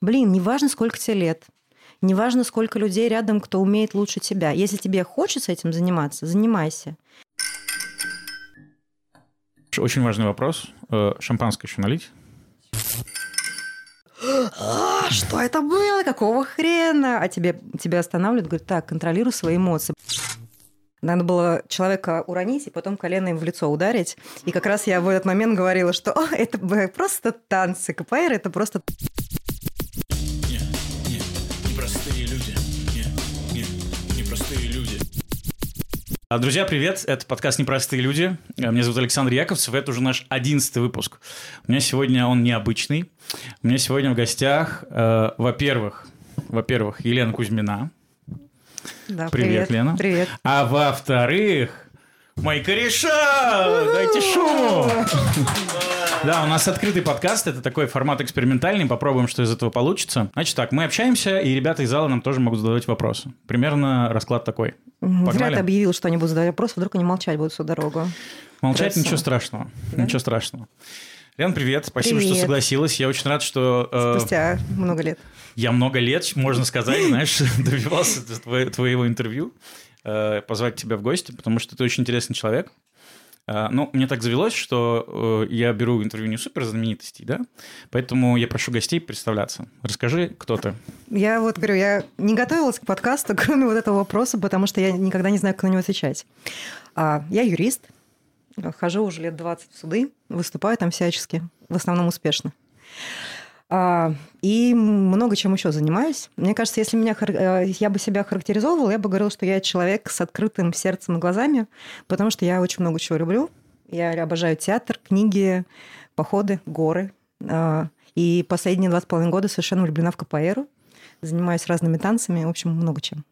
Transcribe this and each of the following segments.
Блин, неважно, сколько тебе лет, неважно, сколько людей рядом, кто умеет лучше тебя. Если тебе хочется этим заниматься, занимайся. Очень важный вопрос. Э, шампанское еще налить? А, что это было? Какого хрена? А тебе, тебя останавливают, говорят, так, контролируй свои эмоции. Надо было человека уронить и потом колено им в лицо ударить. И как раз я в этот момент говорила, что это просто танцы. КПР – это просто друзья, привет! Это подкаст «Непростые люди». Э, меня зовут Александр Яковцев. Это уже наш одиннадцатый выпуск. У меня сегодня он необычный. У меня сегодня в гостях, э, во-первых, во-первых, Елена Кузьмина. Да, привет, привет, Лена. Привет. А во-вторых, мои кореша! Дайте шуму! Да, у нас открытый подкаст, это такой формат экспериментальный, попробуем, что из этого получится. Значит так, мы общаемся, и ребята из зала нам тоже могут задавать вопросы. Примерно расклад такой. Погнали? Зря ты объявил, что они будут задавать вопросы, вдруг они молчать будут всю дорогу. Молчать Хорошо. ничего страшного, да? ничего страшного. Лен, привет, спасибо, привет. что согласилась. Я очень рад, что... Э, Спустя много лет. Я много лет, можно сказать, знаешь, добивался твоего интервью, э, позвать тебя в гости, потому что ты очень интересный человек. А, ну, мне так завелось, что э, я беру интервью не супер знаменитостей, да, поэтому я прошу гостей представляться. Расскажи, кто ты. Я вот говорю, я не готовилась к подкасту, кроме вот этого вопроса, потому что я никогда не знаю, как на него отвечать. А, я юрист, хожу уже лет 20 в суды, выступаю там всячески, в основном успешно. А, и много чем еще занимаюсь. Мне кажется, если меня, э, я бы себя характеризовывала, я бы говорила, что я человек с открытым сердцем и глазами, потому что я очень много чего люблю. Я обожаю театр, книги, походы, горы. А, и последние два с половиной года совершенно влюблена в КПР. Занимаюсь разными танцами, в общем, много чем.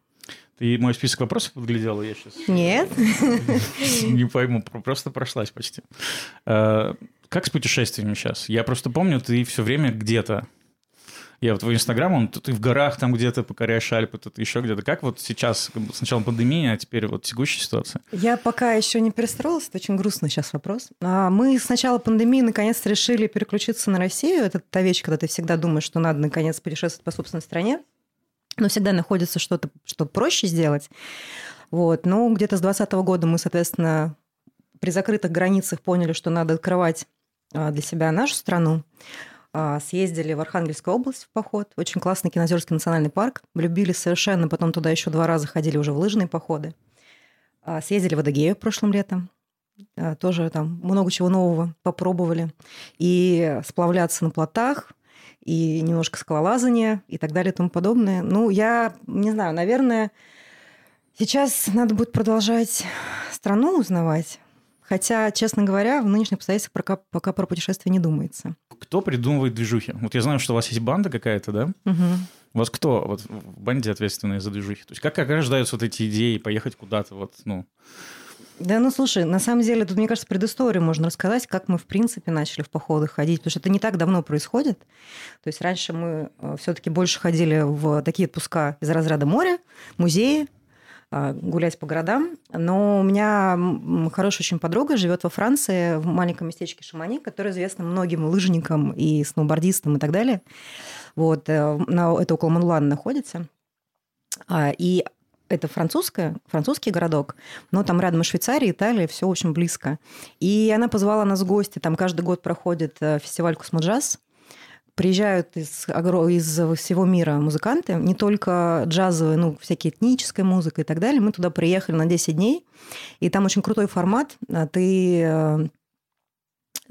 Ты мой список вопросов подглядела? Я сейчас... Нет. Не пойму, просто прошлась почти. Как с путешествиями сейчас? Я просто помню, ты все время где-то. Я вот твой инстаграм, он ты в горах там где-то покоряешь Альпы, тут еще где-то. Как вот сейчас, сначала пандемия, а теперь вот текущая ситуация? Я пока еще не перестроилась, это очень грустный сейчас вопрос. А мы с начала пандемии наконец-то решили переключиться на Россию. Это та вещь, когда ты всегда думаешь, что надо наконец путешествовать по собственной стране, но всегда находится что-то, что проще сделать. Вот. Но где-то с 2020 года мы, соответственно, при закрытых границах поняли, что надо открывать для себя нашу страну. А, съездили в Архангельскую область в поход. Очень классный Кинозерский национальный парк. Влюбили совершенно. Потом туда еще два раза ходили уже в лыжные походы. А, съездили в Адыгею прошлым летом. Тоже там много чего нового попробовали. И сплавляться на плотах, и немножко скалолазания, и так далее, и тому подобное. Ну, я не знаю, наверное, сейчас надо будет продолжать страну узнавать, Хотя, честно говоря, в нынешних обстоятельствах пока, пока про путешествия не думается. Кто придумывает движухи? Вот я знаю, что у вас есть банда какая-то, да? Угу. У вас кто вот в банде ответственные за движухи? То есть как, как рождаются вот эти идеи поехать куда-то вот, ну... Да, ну слушай, на самом деле тут, мне кажется, предысторию можно рассказать, как мы, в принципе, начали в походы ходить, потому что это не так давно происходит. То есть раньше мы э, все-таки больше ходили в такие отпуска из разряда моря, музеи, гулять по городам. Но у меня хорошая очень подруга живет во Франции, в маленьком местечке Шамани, которое известно многим лыжникам и сноубордистам и так далее. Вот, э, это около Монлана находится. А, и это французская, французский городок, но там рядом и Швейцария, Италия, все очень близко. И она позвала нас в гости, там каждый год проходит э, фестиваль Космоджаз, приезжают из, из всего мира музыканты, не только джазовые, ну, всякие этническая музыка и так далее. Мы туда приехали на 10 дней, и там очень крутой формат. А ты э,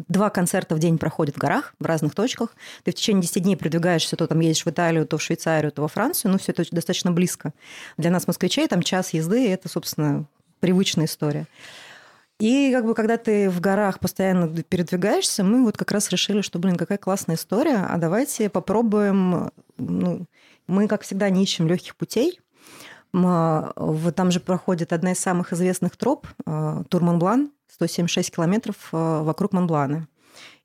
Два концерта в день проходят в горах, в разных точках. Ты в течение 10 дней продвигаешься, то там едешь в Италию, то в Швейцарию, то во Францию. Ну, все это достаточно близко. Для нас, москвичей, там час езды, и это, собственно, привычная история. И как бы когда ты в горах постоянно передвигаешься, мы вот как раз решили, что, блин, какая классная история, а давайте попробуем, ну, мы, как всегда, не ищем легких путей. Там же проходит одна из самых известных троп, Тур Монблан, 176 километров э, вокруг Монблана.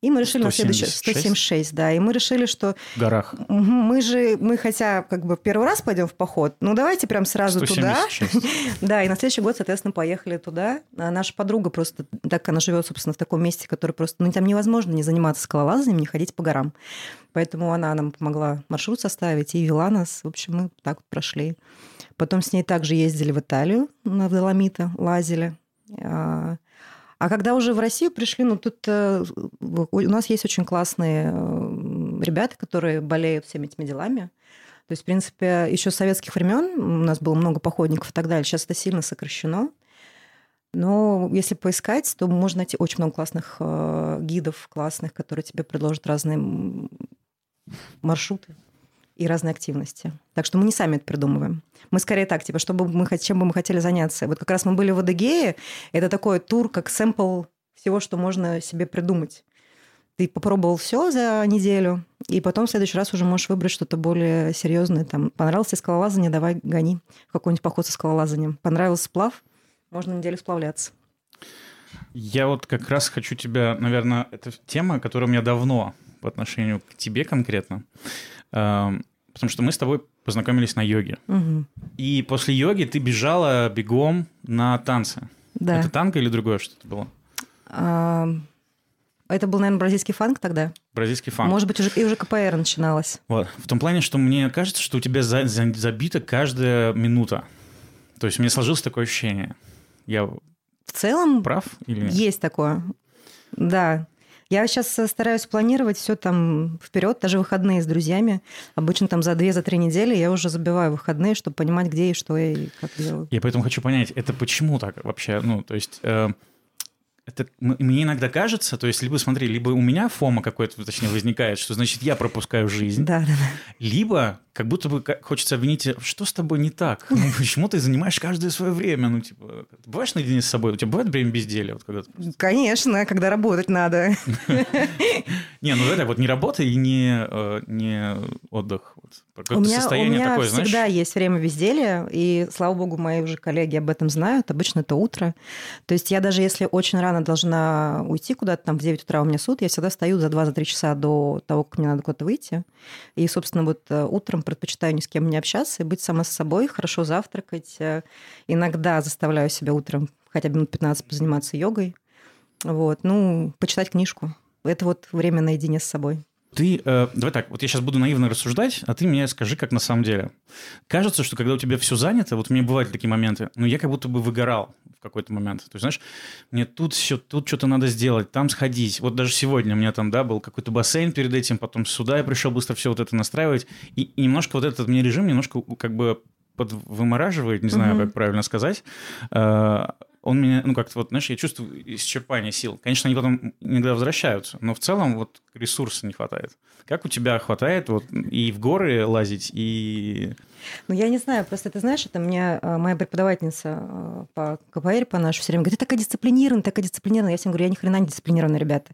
И мы решили 176. на следующий 176, да. И мы решили, что... В горах. Мы же, мы хотя как бы первый раз пойдем в поход, ну давайте прям сразу 176. туда. Да, и на следующий год, соответственно, поехали туда. А наша подруга просто, так она живет, собственно, в таком месте, который просто, ну там невозможно не заниматься скалолазанием, не ходить по горам. Поэтому она нам помогла маршрут составить и вела нас. В общем, мы так вот прошли. Потом с ней также ездили в Италию на Доломиты, лазили. А, когда уже в Россию пришли, ну тут э, у нас есть очень классные э, ребята, которые болеют всеми этими делами. То есть, в принципе, еще с советских времен у нас было много походников и так далее. Сейчас это сильно сокращено. Но если поискать, то можно найти очень много классных э, гидов, классных, которые тебе предложат разные маршруты и разные активности. Так что мы не сами это придумываем. Мы скорее так, типа, чтобы мы, чем бы мы хотели заняться. Вот как раз мы были в Адыгее, это такой тур, как сэмпл всего, что можно себе придумать. Ты попробовал все за неделю, и потом в следующий раз уже можешь выбрать что-то более серьезное. Там, понравился скалолазание, давай гони какой-нибудь поход со скалолазанием. Понравился сплав, можно неделю сплавляться. Я вот как раз хочу тебя, наверное, это тема, которая у меня давно по отношению к тебе конкретно. Потому что мы с тобой познакомились на йоге. Угу. И после йоги ты бежала бегом на танцы. Да. Это танго или другое что-то было? А, это был, наверное, бразильский фанк тогда. Бразильский фанк. Может быть, уже, и уже КПР начиналось. Вот. В том плане, что мне кажется, что у тебя за, за, забита каждая минута. То есть у меня сложилось такое ощущение. Я в целом прав или нет? Есть такое. Да. Я сейчас э, стараюсь планировать все там вперед, даже выходные с друзьями. Обычно там за две, за три недели я уже забиваю выходные, чтобы понимать, где и что и как делаю. Я поэтому хочу понять, это почему так вообще? Ну, то есть... Э это мне иногда кажется, то есть либо смотри, либо у меня фома какой-то, точнее, возникает, что значит я пропускаю жизнь, да, да, да. либо как будто бы хочется обвинить, что с тобой не так, ну, почему ты занимаешь каждое свое время, ну типа, бываешь наедине с собой, у тебя бывает время безделия, вот когда Конечно, когда работать надо. Не, ну это вот не работа и не э, не отдых, у меня, состояние у меня такое, всегда знаешь? есть время безделия, и, слава богу, мои уже коллеги об этом знают. Обычно это утро. То есть я даже если очень рано должна уйти куда-то, там в 9 утра у меня суд, я всегда стою за 2-3 часа до того, как мне надо куда-то выйти. И, собственно, вот э, утром предпочитаю ни с кем не общаться и быть сама с собой, хорошо завтракать. Э, иногда заставляю себя утром хотя бы минут 15 позаниматься йогой. Вот. Ну, почитать книжку. Это вот время наедине с собой. Ты, э, давай так, вот я сейчас буду наивно рассуждать, а ты мне скажи, как на самом деле. Кажется, что когда у тебя все занято, вот у меня бывают такие моменты, но я как будто бы выгорал в какой-то момент. То есть, знаешь, мне тут все, тут что-то надо сделать, там сходить. Вот даже сегодня у меня там, да, был какой-то бассейн перед этим, потом сюда я пришел быстро все вот это настраивать. И, и немножко вот этот мне режим немножко как бы подвымораживает, не знаю, mm-hmm. как правильно сказать. Э, он меня, ну, как-то вот, знаешь, я чувствую исчерпание сил. Конечно, они потом иногда возвращаются, но в целом вот ресурса не хватает. Как у тебя хватает вот и в горы лазить, и... Ну, я не знаю, просто ты знаешь, это мне э, моя преподавательница э, по КПР, по нашей все время говорит, ты такая дисциплинированная, такая дисциплинированная. Я всем говорю, я ни хрена не дисциплинированная, ребята.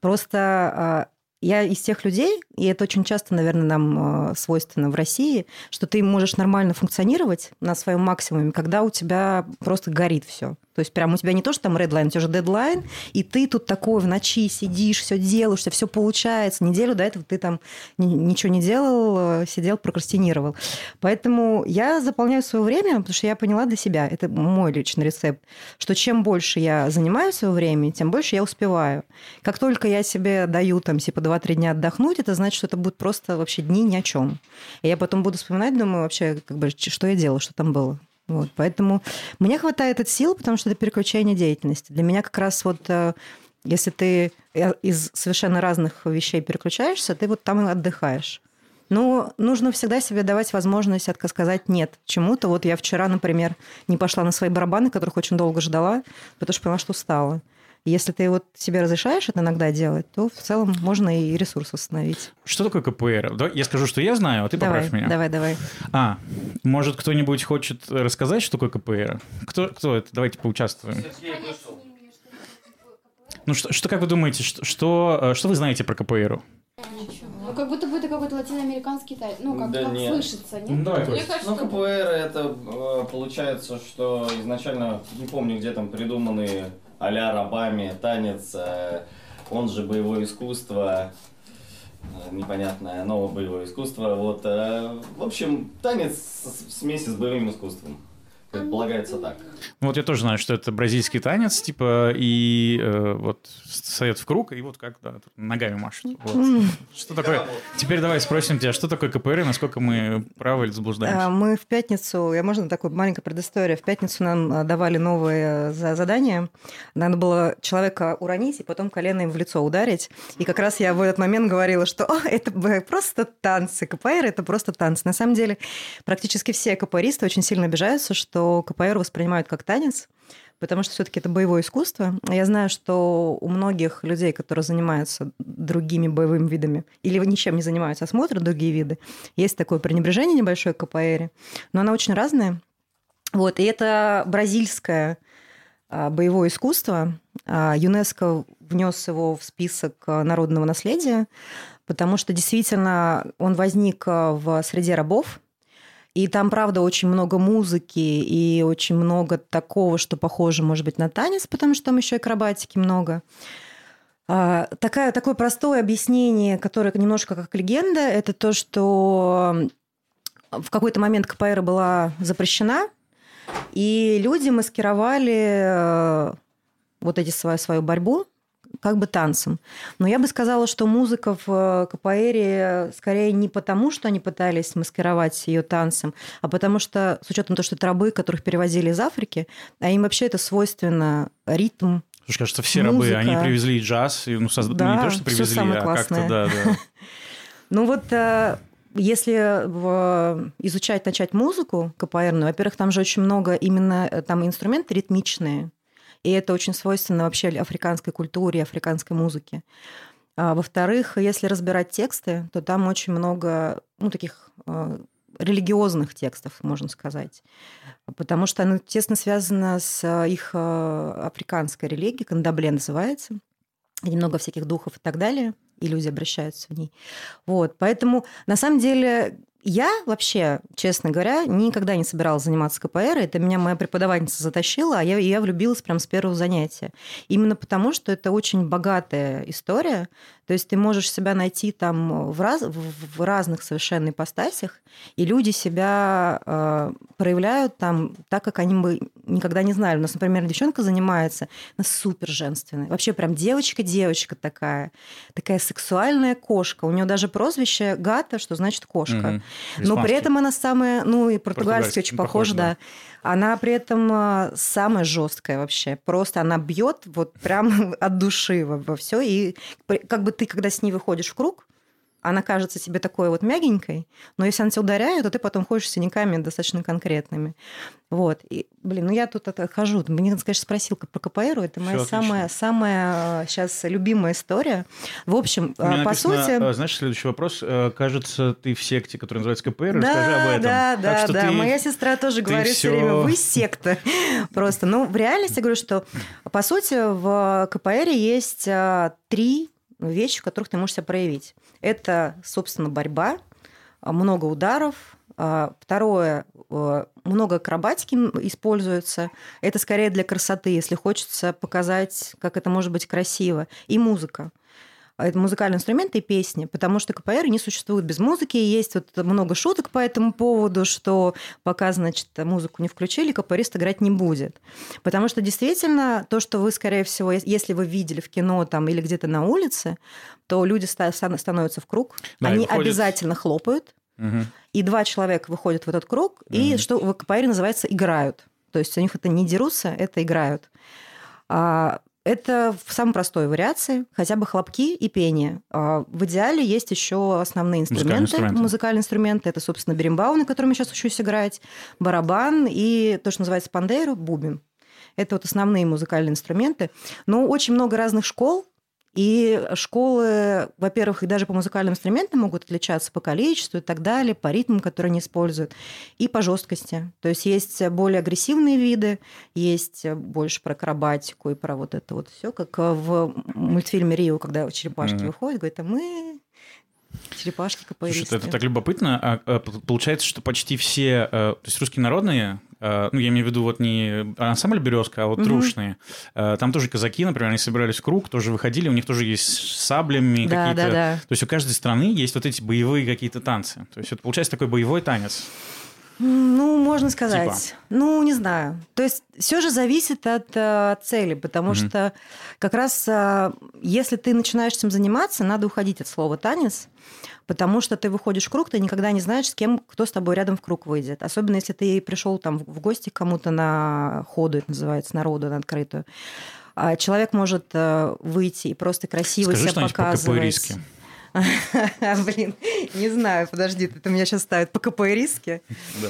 Просто э, я из тех людей, и это очень часто, наверное, нам свойственно в России, что ты можешь нормально функционировать на своем максимуме, когда у тебя просто горит все. То есть прям у тебя не то, что там редлайн, у тебя же дедлайн, и ты тут такой в ночи сидишь, все делаешь, все получается. Неделю до этого ты там ничего не делал, э, сидел, прокрастинировал. Поэтому я заполняю свое время, потому что я поняла для себя, это мой личный рецепт, что чем больше я занимаю свое время, тем больше я успеваю. Как только я себе даю там типа 2-3 дня отдохнуть, это значит, что это будут просто вообще дни ни о чем. И я потом буду вспоминать, думаю, вообще, как бы, что я делала, что там было. Вот, поэтому мне хватает от сил, потому что это переключение деятельности. Для меня как раз вот э, если ты э, из совершенно разных вещей переключаешься, ты вот там и отдыхаешь. Но нужно всегда себе давать возможность сказать «нет» чему-то. Вот я вчера, например, не пошла на свои барабаны, которых очень долго ждала, потому что поняла, что устала. Если ты вот себе разрешаешь это иногда делать, то в целом можно и ресурс восстановить. Что такое КПР? Я скажу, что я знаю, а ты давай, поправь меня. Давай, давай. А, может, кто-нибудь хочет рассказать, что такое КПР? Кто, кто это? Давайте поучаствуем. Ну что, что как вы думаете, что, что, э, что вы знаете про КПР? Ну, как будто бы это какой-то латиноамериканский тайп. Ну, как, да как нет. слышится, нет? Да, Мне кажется, ну, КПР это э, получается, что изначально, не помню, где там придуманные а-ля Рабами танец э, он же боевое искусство, э, непонятное новое боевое искусство. Вот, э, в общем, танец смеси с боевым искусством. Предполагается так. Ну, вот я тоже знаю, что это бразильский танец, типа, и э, вот совет в круг, и вот как да, ногами машут. Вот. Что такое? Теперь давай спросим тебя, что такое КПР и насколько мы правы или заблуждаемся? А, мы в пятницу, я можно такую маленькую предысторию, в пятницу нам а, давали новые задания. Надо было человека уронить и потом коленом в лицо ударить. И как раз я в этот момент говорила, что О, это просто танцы. КПР – это просто танцы. На самом деле практически все КПРисты очень сильно обижаются, что что КПР воспринимают как танец, потому что все-таки это боевое искусство. Я знаю, что у многих людей, которые занимаются другими боевыми видами или ничем не занимаются, а смотрят другие виды, есть такое пренебрежение небольшое к КПР, но она очень разная. Вот, и это бразильское а, боевое искусство. А, ЮНЕСКО внес его в список а, народного наследия, потому что действительно он возник в среде рабов, и там, правда, очень много музыки и очень много такого, что похоже, может быть, на танец, потому что там еще акробатики много. А, такая, такое простое объяснение, которое немножко как легенда, это то, что в какой-то момент КПР была запрещена, и люди маскировали э, вот эти свою, свою борьбу как бы танцем. Но я бы сказала, что музыка в э, КПР скорее не потому, что они пытались маскировать ее танцем, а потому что, с учетом того, что это рабы, которых перевозили из Африки, а им вообще это свойственно ритм, Слушай, кажется, все музыка. рабы, они привезли джаз, и, ну, соз... да, не то, что привезли, а как-то, да, да. Ну вот э, если изучать, начать музыку КПРную, во-первых, там же очень много именно э, там инструменты ритмичные, и это очень свойственно вообще африканской культуре, африканской музыке. А, во-вторых, если разбирать тексты, то там очень много ну, таких а, религиозных текстов, можно сказать. Потому что оно тесно связано с а, их африканской религией, кандабле называется, где много всяких духов и так далее, и люди обращаются в ней. Вот, поэтому на самом деле я вообще, честно говоря, никогда не собиралась заниматься КПР. Это меня моя преподавательница затащила, а я, я влюбилась прям с первого занятия. Именно потому, что это очень богатая история. То есть ты можешь себя найти там в, раз, в разных совершенно ипостасях, и люди себя э, проявляют там так, как они бы никогда не знали. У нас, например, девчонка занимается, она супер женственная. Вообще прям девочка-девочка такая. Такая сексуальная кошка. У нее даже прозвище Гата, что значит кошка. Угу. Но при этом она самая, ну и португальский очень похож, да. да. Она при этом а, самая жесткая вообще. Просто она бьет вот прям от души во, во все. И как бы ты, когда с ней выходишь в круг, она кажется тебе такой вот мягенькой, но если она тебя ударяет, то ты потом ходишь с синяками достаточно конкретными. Вот. И, блин, ну я тут отхожу. Мне, конечно, спросил про КПР, это моя самая, самая сейчас любимая история. В общем, а, по написано, сути... А, знаешь, следующий вопрос. Э, кажется, ты в секте, которая называется КПР, да, расскажи об этом. Да, да, да. Ты, Моя сестра тоже говорит все время, вы секта. Просто. Ну, в реальности я говорю, что, по сути, в КПР есть три вещи, в которых ты можешь себя проявить. Это, собственно, борьба, а, много ударов. А, второе, а, много акробатики используется. Это скорее для красоты, если хочется показать, как это может быть красиво. И музыка. Это музыкальные инструменты и песни, потому что КПР не существует без музыки. И есть вот много шуток по этому поводу, что пока, значит, музыку не включили, КПРист играть не будет. Потому что действительно то, что вы, скорее всего, если вы видели в кино там или где-то на улице, то люди становятся в круг, да, они выходит... обязательно хлопают, угу. и два человека выходят в этот круг, угу. и что в КПР называется играют. То есть у них это не дерутся, это играют. А это в самой простой вариации, хотя бы хлопки и пение. А, в идеале есть еще основные инструменты, музыкальные инструменты. Музыкальные инструменты. Это, собственно, беримбау, на котором я сейчас учусь играть, барабан и то, что называется пандейру, бубен. Это вот основные музыкальные инструменты. Но очень много разных школ, и школы, во-первых, и даже по музыкальным инструментам могут отличаться по количеству и так далее, по ритмам, которые они используют, и по жесткости. То есть есть более агрессивные виды, есть больше про акробатику и про вот это вот все, как в мультфильме Рио, когда черепашки mm-hmm. выходят, говорят, а мы черепашки КПРисты. Слушай, это так любопытно. А, а, получается, что почти все, а, то есть русские народные, а, ну, я имею в виду вот не ансамбль «Березка», а вот угу. трушные, а, там тоже казаки, например, они собирались в круг, тоже выходили, у них тоже есть с саблями да, какие-то... Да, да. То есть у каждой страны есть вот эти боевые какие-то танцы. То есть это получается такой боевой танец. Ну, можно сказать. Типа. Ну, не знаю. То есть все же зависит от э, цели, потому mm что как раз э, если ты начинаешь этим заниматься, надо уходить от слова танец, потому что ты выходишь в круг, ты никогда не знаешь, с кем, кто с тобой рядом в круг выйдет. Особенно если ты пришел там в гости к кому-то на ходу, это называется, народу на открытую. А человек может э, выйти и просто красиво Скажи себя показывать. риски. Блин, не знаю, подожди, это меня сейчас ставит по КП риски. Да.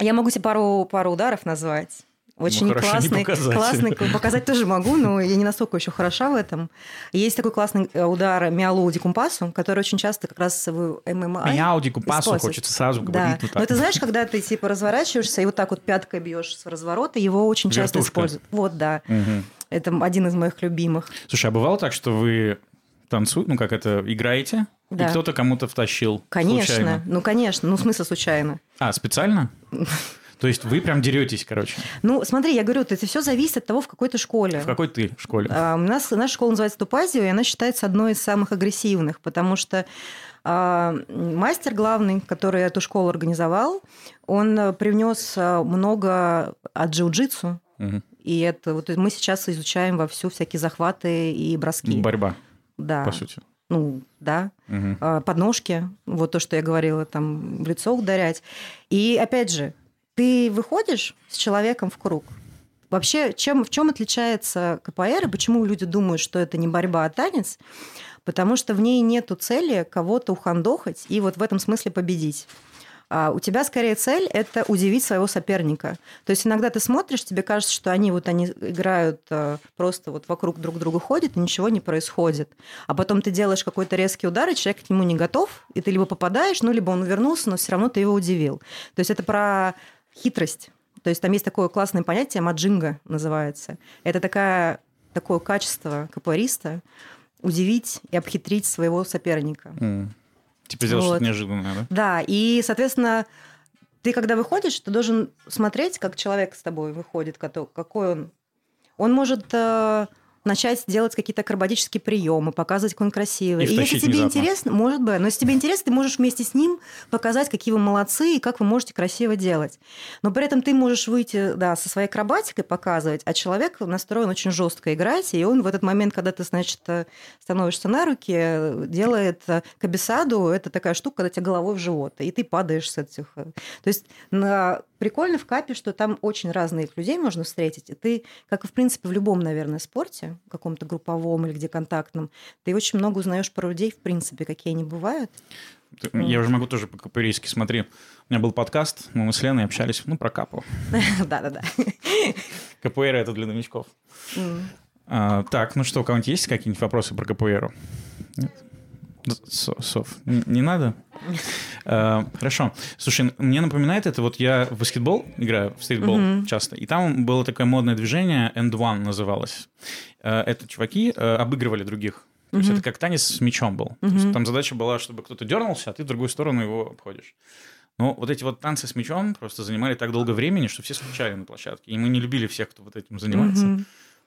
Я могу тебе пару, пару ударов назвать. Очень ну, классный, показать. классный, показать тоже могу, но я не настолько еще хороша в этом. Есть такой классный э, удар Мяулу Дикумпасу, который очень часто как раз в ММА. Мяу Дикумпасу хочется сразу говорить. Да. Вот но ты знаешь, когда ты типа разворачиваешься и вот так вот пяткой бьешь с разворота, его очень часто используют. Вот, да. Угу. Это один из моих любимых. Слушай, а бывало так, что вы танцуете, ну как это, играете, да. и кто-то кому-то втащил Конечно, случайно. ну конечно, ну в смысле случайно. А, специально? То есть вы прям деретесь, короче. Ну, смотри, я говорю, это все зависит от того, в какой ты школе. В какой ты школе? А, у нас наша школа называется Тупазио, и она считается одной из самых агрессивных, потому что а, мастер главный, который эту школу организовал, он привнес а, много от джиу-джитсу. Угу. И это вот мы сейчас изучаем во всю всякие захваты и броски. Борьба. Да. По сути. Ну, да. Угу. Подножки, вот то, что я говорила, там в лицо ударять. И опять же, ты выходишь с человеком в круг. Вообще, чем, в чем отличается КПР и почему люди думают, что это не борьба, а танец? Потому что в ней нету цели кого-то ухандохать и вот в этом смысле победить. А у тебя скорее цель – это удивить своего соперника. То есть иногда ты смотришь, тебе кажется, что они вот они играют э, просто вот вокруг друг друга ходят, и ничего не происходит. А потом ты делаешь какой-то резкий удар, и человек к нему не готов, и ты либо попадаешь, ну, либо он вернулся, но все равно ты его удивил. То есть это про хитрость. То есть там есть такое классное понятие, маджинга называется. Это такая, такое качество капуариста удивить и обхитрить своего соперника. Mm. Типа сделать вот. что-то неожиданное, да? Да, и, соответственно, ты когда выходишь, ты должен смотреть, как человек с тобой выходит, какой он. Он может э, начать делать какие-то акробатические приемы, показывать, какой он красивый. И, и если тебе внезапно. интересно, может быть, но если тебе интересно, ты можешь вместе с ним показать, какие вы молодцы и как вы можете красиво делать. Но при этом ты можешь выйти да, со своей акробатикой показывать, а человек настроен очень жестко играть, и он в этот момент, когда ты, значит, становишься на руки, делает кабисаду, это такая штука, когда тебе головой в живот, и ты падаешь с этих... То есть на прикольно в капе, что там очень разных людей можно встретить. И ты, как и в принципе в любом, наверное, спорте, каком-то групповом или где контактном, ты очень много узнаешь про людей, в принципе, какие они бывают. Я уже могу тоже по-корейски, смотри. У меня был подкаст, мы с Леной общались, ну, про капу. Да-да-да. КПР – это для новичков. А, так, ну что, у кого-нибудь есть какие-нибудь вопросы про КПР? Нет? Сов, не надо? Uh, хорошо. Слушай, мне напоминает это, вот я в баскетбол играю, в стритбол uh-huh. часто, и там было такое модное движение, End One называлось. Uh, это чуваки uh, обыгрывали других. То uh-huh. есть это как танец с мячом был. Uh-huh. То есть там задача была, чтобы кто-то дернулся, а ты в другую сторону его обходишь. Но вот эти вот танцы с мячом просто занимали так долго времени, что все скучали на площадке. И мы не любили всех, кто вот этим занимается.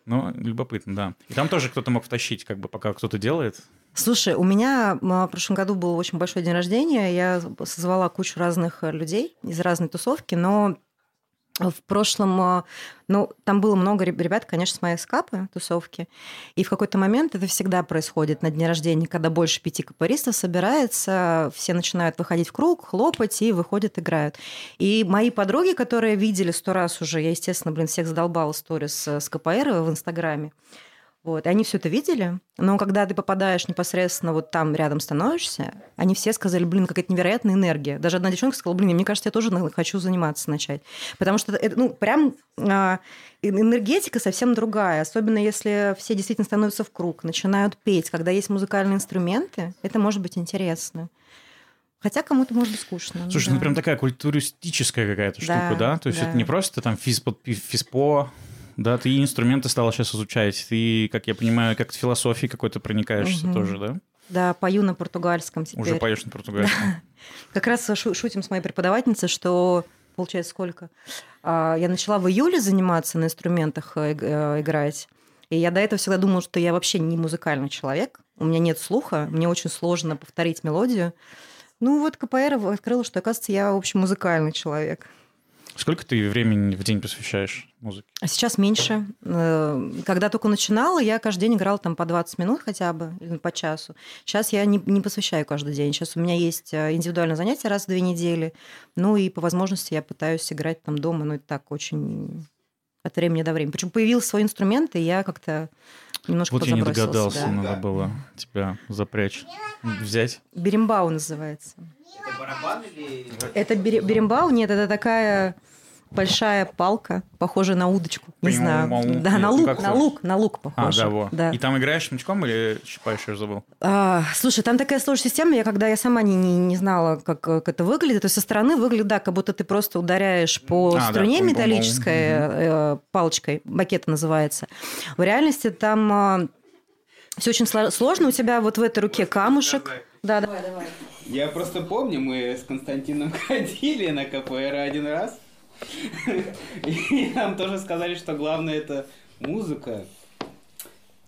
Но любопытно, да. И там тоже кто-то мог втащить, как бы пока кто-то делает. Слушай, у меня в прошлом году был очень большой день рождения. Я созвала кучу разных людей из разной тусовки, но в прошлом, э, ну, там было много ребят, конечно, с моей скапы, тусовки, и в какой-то момент это всегда происходит на дне рождения, когда больше пяти капористов собирается, все начинают выходить в круг, хлопать и выходят, играют. И мои подруги, которые видели сто раз уже, я, естественно, блин, всех задолбала сторис с КПР в Инстаграме, вот, и они все это видели, но когда ты попадаешь непосредственно вот там рядом становишься, они все сказали, блин, какая-то невероятная энергия. Даже одна девчонка сказала, блин, мне кажется, я тоже хочу заниматься начать. Потому что это, ну, прям э, энергетика совсем другая, особенно если все действительно становятся в круг, начинают петь, когда есть музыкальные инструменты, это может быть интересно. Хотя кому-то может быть скучно. Слушай, ну, да. ну прям такая культуристическая какая-то штука, да? да? То есть да. это не просто там физпо, физпо да, ты инструменты стала сейчас изучать, ты, как я понимаю, как в философии какой-то проникаешься угу. тоже, да? Да, пою на португальском теперь. Уже поешь на португальском. Как раз шутим с моей преподавательницей, что получается сколько? А, я начала в июле заниматься на инструментах э, э, играть. И я до этого всегда думала, что я вообще не музыкальный человек. У меня нет слуха, мне очень сложно повторить мелодию. Ну вот КПР открыла, что, оказывается, я, в общем, музыкальный человек. Сколько ты времени в день посвящаешь музыке? А сейчас меньше. Э, когда только начинала, я каждый день играла там по 20 минут хотя бы, или по часу. Сейчас я не, не посвящаю каждый день. Сейчас у меня есть э, индивидуальное занятие раз в две недели. Ну и по возможности я пытаюсь играть там дома, но это так очень от времени до времени. Причем появился свой инструмент, и я как-то немножко Вот я не догадался, да. надо было тебя запрячь, взять. Берембау называется. Это барабан или... Это берембау? Нет, это такая большая палка, похожая на удочку. Не знаю. Да, на лук, на лук, на лук похоже. А, да, во. Да. И там играешь смычком или щипаешь, я забыл? А, слушай, там такая сложная система, я когда я сама не, не, не знала, как, как это выглядит, то есть со стороны выглядит, да, как будто ты просто ударяешь по а, струне да, металлической э, палочкой, бакета называется. В реальности там э, все очень сложно, у тебя вот в этой руке камушек. Да, давай, давай. Я просто помню, мы с Константином ходили на КПР один раз, и нам тоже сказали, что главное это музыка.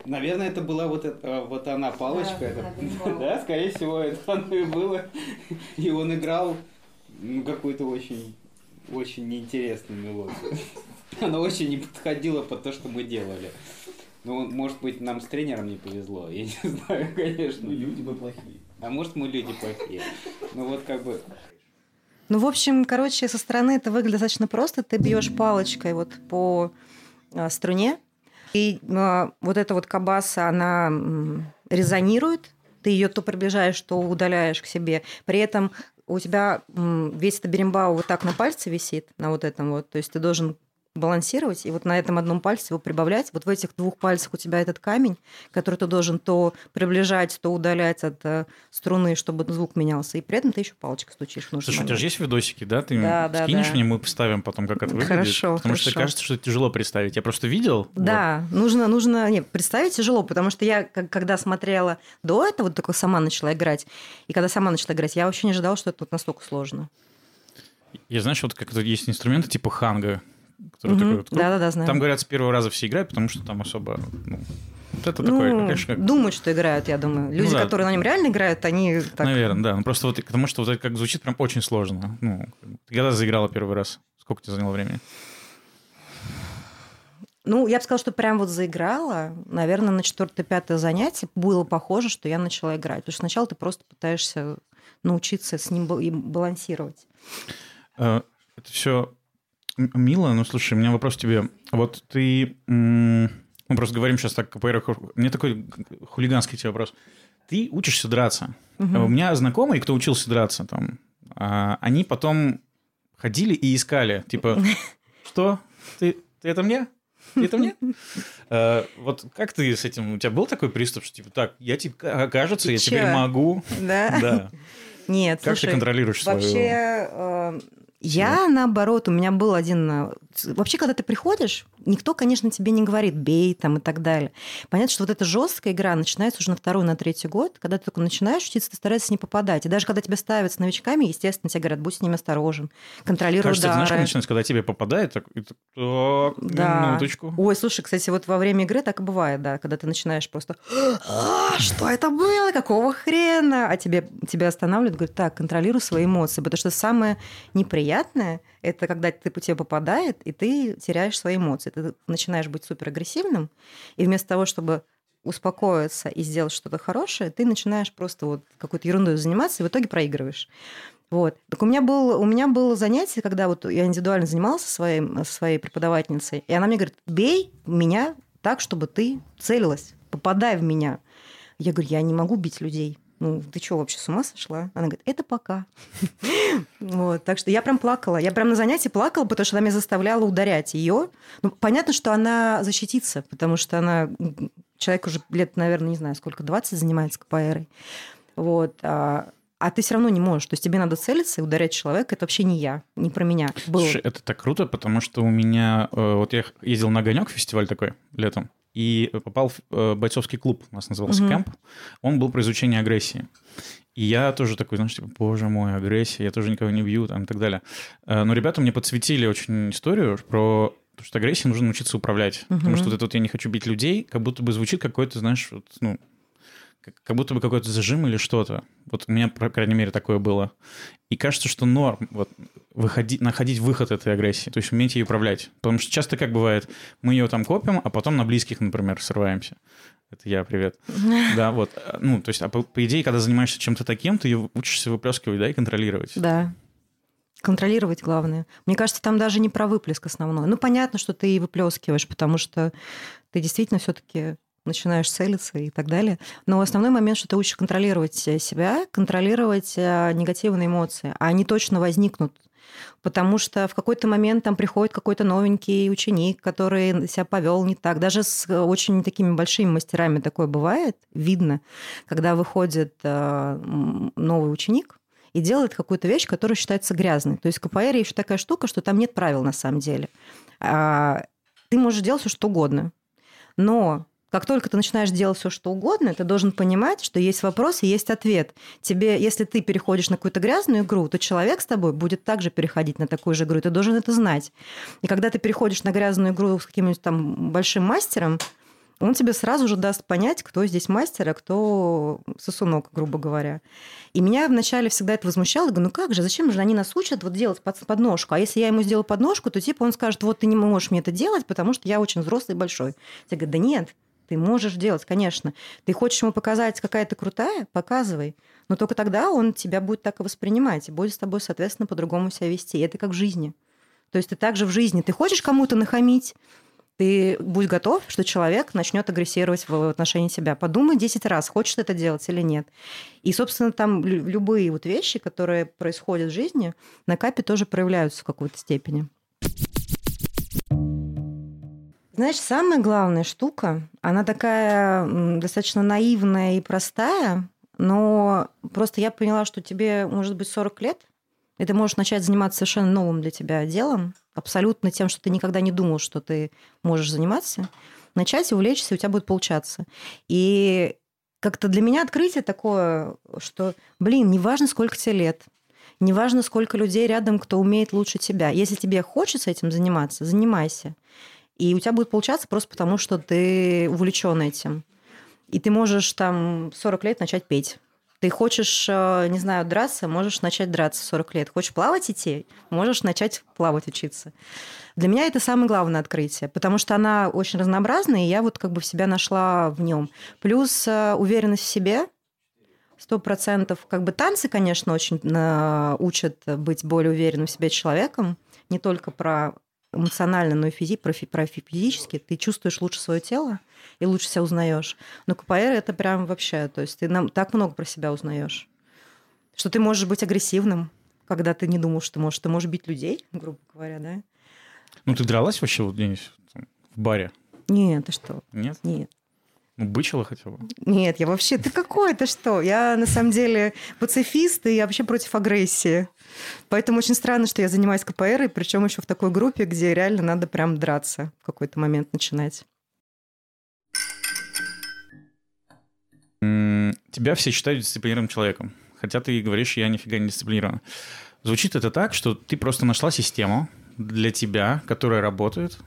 Наверное, это была вот, это, вот она палочка. Да, это, да, скорее всего, это оно и было. И он играл ну, какую-то очень, очень неинтересную мелодию. Она очень не подходила под то, что мы делали. Ну, может быть, нам с тренером не повезло. Я не знаю, конечно. Люди мы плохие. А может, мы люди плохие. Ну, вот как бы ну, в общем, короче, со стороны это выглядит достаточно просто. Ты бьешь палочкой вот по а, струне, и а, вот эта вот кабаса, она резонирует, ты ее то приближаешь, то удаляешь к себе. При этом у тебя весь этот берембау вот так на пальце висит, на вот этом вот. То есть ты должен балансировать, и вот на этом одном пальце его прибавлять. Вот в этих двух пальцах у тебя этот камень, который ты должен то приближать, то удалять от э, струны, чтобы звук менялся. И при этом ты еще палочкой стучишь. В Слушай, у тебя же есть видосики, да? Ты да, да, скинешь да. мне, мы поставим потом, как это выглядит. Хорошо, Потому хорошо. что кажется, что это тяжело представить. Я просто видел. Да, вот. нужно, нужно... Нет, представить тяжело, потому что я, когда смотрела до этого, вот только сама начала играть, и когда сама начала играть, я вообще не ожидала, что это вот настолько сложно. Я, знаешь, вот как есть инструменты типа ханга, который угу. такой вот Да, да, да, знаю. Там говорят, с первого раза все играют, потому что там особо. Ну, вот это ну, такое, конечно, как... Думают, что играют, я думаю. Люди, ну, да. которые на нем реально играют, они так. Наверное, да. Ну, просто вот потому что вот это как звучит прям очень сложно. Ну, ты когда заиграла первый раз? Сколько тебе заняло времени? Ну, я бы сказала, что прям вот заиграла. Наверное, на четвертое-пятое занятие было похоже, что я начала играть. Потому что сначала ты просто пытаешься научиться с ним балансировать. Э, это все Мила, ну слушай, у меня вопрос тебе. Вот ты... Мы просто говорим сейчас так, КПР... Мне такой хулиганский тебе вопрос. Ты учишься драться. Угу. У меня знакомые, кто учился драться, там, а, они потом ходили и искали, типа, что? Ты, ты это мне? Ты это мне? А, вот как ты с этим? У тебя был такой приступ, что типа, так, я тебе кажется, я теперь могу. Да? Да. Нет, Как ты контролируешь свою... Вообще, э, я, наоборот, у меня был один... Э, вообще, когда ты приходишь, никто, конечно, тебе не говорит «бей» там и так далее. Понятно, что вот эта жесткая игра начинается уже на второй, на третий год. Когда ты только начинаешь учиться, ты стараешься не попадать. И даже когда тебя ставят с новичками, естественно, тебе говорят «будь с ними осторожен, контролируй Кажется, удары». знаешь, как начинается, когда тебе попадает, так, так, да. минуточку. Ой, слушай, кстати, вот во время игры так и бывает, да, когда ты начинаешь просто «А, что это было? Какого хрена? А тебе, тебя останавливают, говорят, так, контролируй свои эмоции, потому что самое неприятное – это когда ты по тебе попадает, и ты теряешь свои эмоции. Ты начинаешь быть суперагрессивным, и вместо того, чтобы успокоиться и сделать что-то хорошее, ты начинаешь просто вот какой-то ерундой заниматься, и в итоге проигрываешь. Вот. Так у меня, был, у меня было занятие, когда вот я индивидуально занимался своей, своей преподавательницей, и она мне говорит, бей меня так, чтобы ты целилась, попадай в меня. Я говорю, я не могу бить людей ну, ты что, вообще с ума сошла? Она говорит, это пока. Вот, так что я прям плакала. Я прям на занятии плакала, потому что она меня заставляла ударять ее. Ну, понятно, что она защитится, потому что она... Человек уже лет, наверное, не знаю, сколько, 20 занимается КПРой. Вот. А, а ты все равно не можешь. То есть тебе надо целиться и ударять человека. Это вообще не я, не про меня. Было. Слушай, это так круто, потому что у меня... Э, вот я ездил на «Огонек» фестиваль такой летом. И попал в э, бойцовский клуб, у нас назывался угу. кэмп. Он был про изучение агрессии. И я тоже такой, знаешь, типа, боже мой, агрессия, я тоже никого не бью, там, и так далее. Э, но ребята мне подсветили очень историю про то, что агрессией нужно научиться управлять. Угу. Потому что вот это вот «я не хочу бить людей», как будто бы звучит какой-то, знаешь, вот, ну, как будто бы какой-то зажим или что-то. Вот у меня, по крайней мере, такое было. И кажется, что норм вот, выходить, находить выход этой агрессии, то есть уметь ее управлять. Потому что часто как бывает, мы ее там копим, а потом на близких, например, срываемся. Это я, привет. Да, вот. Ну, то есть, а по, по идее, когда занимаешься чем-то таким, ты ее учишься выплескивать, да, и контролировать. Да. Контролировать главное. Мне кажется, там даже не про выплеск основной. Ну, понятно, что ты и выплескиваешь, потому что ты действительно все-таки начинаешь целиться и так далее. Но основной момент, что ты учишь контролировать себя, контролировать э, негативные эмоции, а они точно возникнут. Потому что в какой-то момент там приходит какой-то новенький ученик, который себя повел не так. Даже с очень такими большими мастерами такое бывает, видно, когда выходит э, новый ученик, и делает какую-то вещь, которая считается грязной. То есть КПР еще такая штука, что там нет правил на самом деле. А, ты можешь делать все, что угодно. Но как только ты начинаешь делать все, что угодно, ты должен понимать, что есть вопрос и есть ответ. Тебе, если ты переходишь на какую-то грязную игру, то человек с тобой будет также переходить на такую же игру, и ты должен это знать. И когда ты переходишь на грязную игру с каким-нибудь там большим мастером, он тебе сразу же даст понять, кто здесь мастер, а кто сосунок, грубо говоря. И меня вначале всегда это возмущало. Я говорю, ну как же, зачем же они нас учат вот делать под, подножку? А если я ему сделаю подножку, то типа он скажет, вот ты не можешь мне это делать, потому что я очень взрослый и большой. Я говорю, да нет, ты можешь делать, конечно. Ты хочешь ему показать, какая ты крутая? Показывай. Но только тогда он тебя будет так и воспринимать, и будет с тобой, соответственно, по-другому себя вести. И это как в жизни. То есть ты также в жизни. Ты хочешь кому-то нахамить, ты будь готов, что человек начнет агрессировать в отношении тебя. Подумай 10 раз, хочешь ты это делать или нет. И, собственно, там любые вот вещи, которые происходят в жизни, на капе тоже проявляются в какой-то степени. Знаешь, самая главная штука, она такая достаточно наивная и простая, но просто я поняла, что тебе может быть 40 лет, и ты можешь начать заниматься совершенно новым для тебя делом, абсолютно тем, что ты никогда не думал, что ты можешь заниматься, начать и увлечься, и у тебя будет получаться. И как-то для меня открытие такое, что, блин, неважно, сколько тебе лет, неважно, сколько людей рядом, кто умеет лучше тебя. Если тебе хочется этим заниматься, занимайся. И у тебя будет получаться просто потому, что ты увлечен этим. И ты можешь там 40 лет начать петь. Ты хочешь, э, не знаю, драться, можешь начать драться в 40 лет. Хочешь плавать идти, можешь начать плавать учиться. Для меня это самое главное открытие, потому что она очень разнообразная, и я вот как бы себя нашла в нем. Плюс э, уверенность в себе, сто процентов. Как бы танцы, конечно, очень э, учат быть более уверенным в себе человеком. Не только про эмоционально, но и физи, про, про физически, ты чувствуешь лучше свое тело и лучше себя узнаешь. Но КПР это прям вообще, то есть ты нам так много про себя узнаешь, что ты можешь быть агрессивным, когда ты не думал, что ты можешь, ты можешь бить людей, грубо говоря, да. Ну ты дралась вообще вот где-нибудь в баре? Нет, ты что? Нет? Нет. Ну, бычила хотя бы? Нет, я вообще... Ты какой? Ты что? Я, на самом деле, пацифист и я вообще против агрессии. Поэтому очень странно, что я занимаюсь КПР, и причем еще в такой группе, где реально надо прям драться в какой-то момент начинать. Тебя все считают дисциплинированным человеком. Хотя ты говоришь, я нифига не дисциплинирован. Звучит это так, что ты просто нашла систему для тебя, которая работает,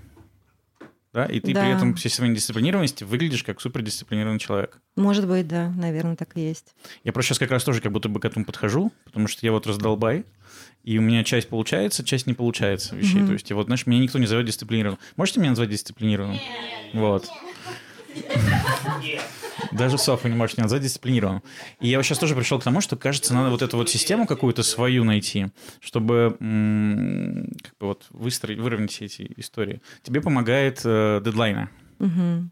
да, и ты да. при этом всей своей дисциплинированности выглядишь как супердисциплинированный человек. Может быть, да, наверное, так и есть. Я просто сейчас как раз тоже как будто бы к этому подхожу, потому что я вот раздолбай, и у меня часть получается, часть не получается вещей. Mm-hmm. То есть, вот, знаешь, меня никто не зовет дисциплинированным. Можете меня назвать дисциплинированным? Вот. Даже Софа не может не назвать дисциплинированным. И я сейчас тоже пришел к тому, что, кажется, надо вот эту вот систему какую-то свою найти, чтобы как бы вот выстроить, выровнять все эти истории. Тебе помогает э, дедлайны. Угу.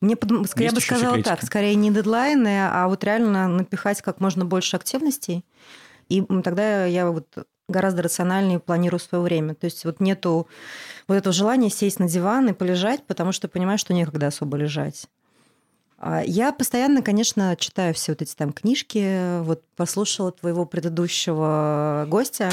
Мне, я бы сказала так, скорее не дедлайны, а вот реально напихать как можно больше активностей. И тогда я вот гораздо рациональнее планирую свое время. То есть вот нету вот этого желания сесть на диван и полежать, потому что понимаю, что некогда особо лежать. А я постоянно, конечно, читаю все вот эти там книжки. Вот послушала твоего предыдущего гостя.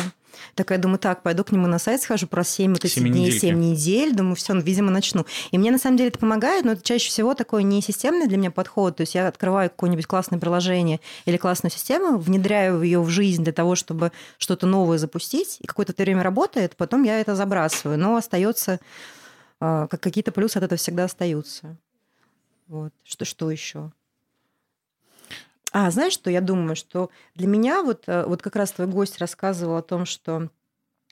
Такая думаю, так, пойду к нему на сайт схожу про 7 вот эти дней, 7 недель. Думаю, все, ну, видимо, начну. И мне на самом деле это помогает, но это чаще всего такой не системный для меня подход. То есть я открываю какое-нибудь классное приложение или классную систему, внедряю ее в жизнь для того, чтобы что-то новое запустить, и какое-то время работает, потом я это забрасываю. Но остается а, как какие-то плюсы от этого всегда остаются. Вот. Что, что еще? А, знаешь, что я думаю, что для меня вот, э, вот как раз твой гость рассказывал о том, что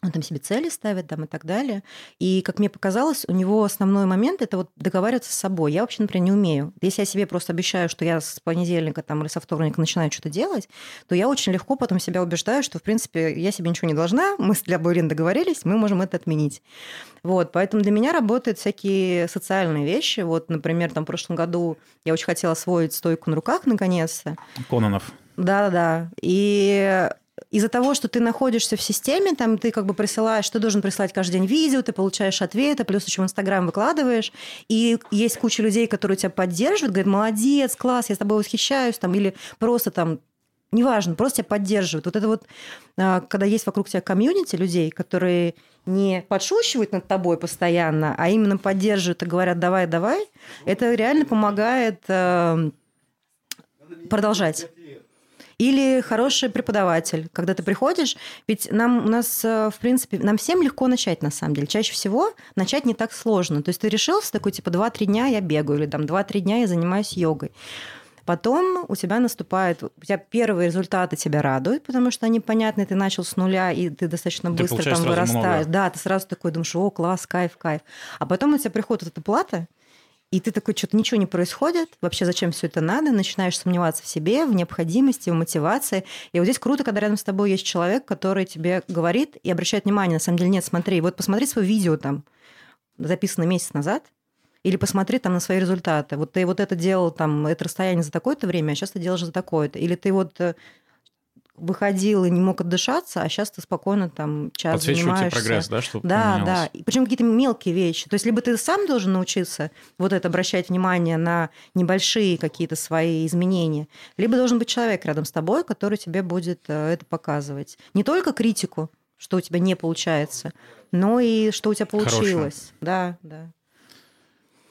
он там себе цели ставит там, и так далее. И, как мне показалось, у него основной момент – это вот договариваться с собой. Я вообще, например, не умею. Если я себе просто обещаю, что я с понедельника там, или со вторника начинаю что-то делать, то я очень легко потом себя убеждаю, что, в принципе, я себе ничего не должна, мы с Лябурин договорились, мы можем это отменить. Вот, поэтому для меня работают всякие социальные вещи. Вот, например, там в прошлом году я очень хотела освоить стойку на руках наконец-то. Кононов. Да-да. И из-за того, что ты находишься в системе, там ты как бы присылаешь, ты должен присылать каждый день видео, ты получаешь ответы, плюс еще в Инстаграм выкладываешь, и есть куча людей, которые тебя поддерживают, говорят, молодец, класс, я с тобой восхищаюсь, там, или просто там неважно, просто тебя поддерживают. Вот это вот, а, когда есть вокруг тебя комьюнити людей, которые не подшучивают над тобой постоянно, а именно поддерживают и говорят, давай, давай, это реально помогает э, продолжать. Или хороший преподаватель, когда ты приходишь, ведь нам у нас, э, в принципе, нам всем легко начать, на самом деле. Чаще всего начать не так сложно. То есть ты решился такой, типа, 2-3 дня я бегаю, или там 2-3 дня я занимаюсь йогой. Потом у тебя наступает, у тебя первые результаты тебя радуют, потому что они понятны, ты начал с нуля, и ты достаточно ты быстро там вырастаешь. Много. Да, ты сразу такой думаешь, о, класс, кайф, кайф. А потом у тебя приходит вот эта плата, и ты такой, что-то ничего не происходит, вообще зачем все это надо, начинаешь сомневаться в себе, в необходимости, в мотивации. И вот здесь круто, когда рядом с тобой есть человек, который тебе говорит и обращает внимание, на самом деле, нет, смотри, вот посмотри свое видео там, записанное месяц назад, или посмотри там на свои результаты. Вот ты вот это делал там, это расстояние за такое-то время, а сейчас ты делаешь за такое-то. Или ты вот э, выходил и не мог отдышаться, а сейчас ты спокойно там час занимаешься. прогресс, да, что Да, да. И причем какие-то мелкие вещи. То есть либо ты сам должен научиться вот это обращать внимание на небольшие какие-то свои изменения, либо должен быть человек рядом с тобой, который тебе будет э, это показывать. Не только критику, что у тебя не получается, но и что у тебя получилось. Хорошего. Да, да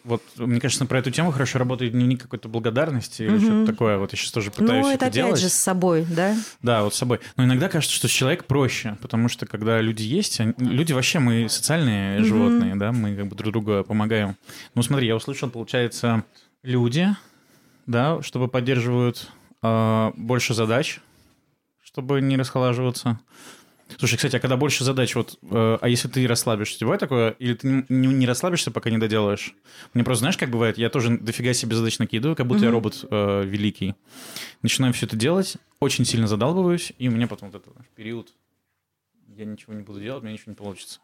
вот, мне кажется, про эту тему хорошо работает дневник какой-то благодарности или что-то такое. Вот я сейчас тоже пытаюсь ну, это, это делать. опять же с собой, да? Да, вот с собой. Но иногда кажется, что человек проще, потому что когда люди есть, они... люди вообще мы социальные угу. животные, да, мы как бы друг другу помогаем. Ну смотри, я услышал, получается, люди, да, чтобы поддерживают э, больше задач, чтобы не расхолаживаться. Слушай, кстати, а когда больше задач, вот, э, а если ты расслабишься, бывает такое? Или ты не, не расслабишься, пока не доделаешь? Мне просто, знаешь, как бывает, я тоже дофига себе задач накидываю, как будто mm-hmm. я робот э, великий. Начинаю все это делать, очень сильно задалбываюсь, и у меня потом вот этот период, я ничего не буду делать, у меня ничего не получится.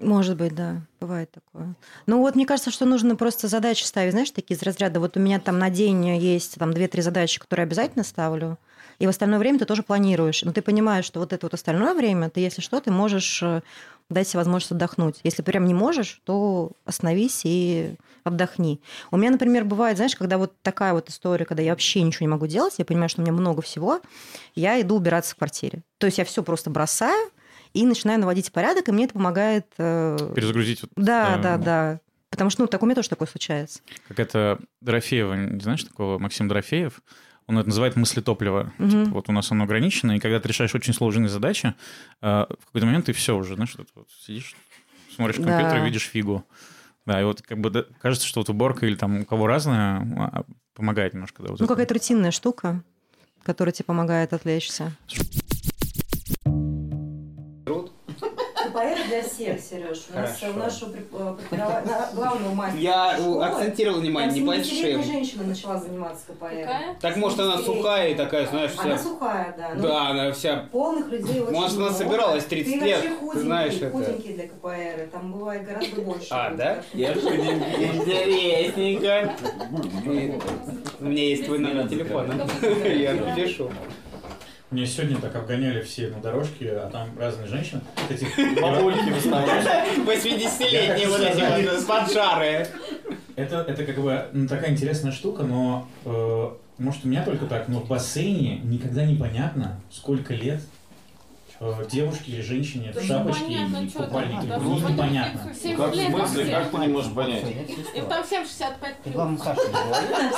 Может быть, да, бывает такое. Ну вот мне кажется, что нужно просто задачи ставить, знаешь, такие из разряда. Вот у меня там на день есть там две-три задачи, которые обязательно ставлю и в остальное время ты тоже планируешь. Но ты понимаешь, что вот это вот остальное время, ты, если что, ты можешь э, дать себе возможность отдохнуть. Если прям не можешь, то остановись и отдохни. У меня, например, бывает, знаешь, когда вот такая вот история, когда я вообще ничего не могу делать, я понимаю, что у меня много всего, я иду убираться в квартире. То есть я все просто бросаю и начинаю наводить порядок, и мне это помогает... Э, Перезагрузить. Да, да, да, да. Потому что, ну, так у меня тоже такое случается. Как это Дорофеева, не знаешь такого, Максим Дорофеев? Он это называет мыслетопливо. Угу. Типа, вот у нас оно ограничено, и когда ты решаешь очень сложные задачи, э, в какой-то момент ты все уже, знаешь, вот, вот сидишь, смотришь да. компьютер и видишь фигу. Да, и вот как бы да, кажется, что вот уборка или там у кого разная а, помогает немножко. Да, вот ну, какая-то рутинная штука, которая тебе помогает отвлечься. поэт всех, Сереж. У нас у нашего э, главного мастера Я акцентировал внимание, небольшим. женщина начала заниматься КПР. Так может она сухая и такая, знаешь, вся... Она сухая, да. Да, она вся... Полных людей очень Может, она собиралась 30 лет, ты знаешь это. худенький для КПР, там бывает гораздо больше. А, да? Я худенький. Интересненько. У меня есть твой номер телефона. Я напишу. Мне сегодня так обгоняли все на дорожке, а там разные женщины. Эти бабульки в основном. 80-летние вот эти вот поджары. Это, это как бы ну, такая интересная штука, но э, может у меня только так, но в бассейне никогда не понятно, сколько лет э, девушке или женщине в шапочке непонятно, и купальнике. да, Ну, ну, непонятно. Как в 70 лет смысле? Как ты не можешь понять? Им там всем 65 плюс. Главное, Саша.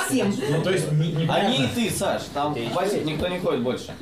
Всем. Ну, то есть, не- непонятно. Они и ты, Саш. Там басик никто не ходит больше.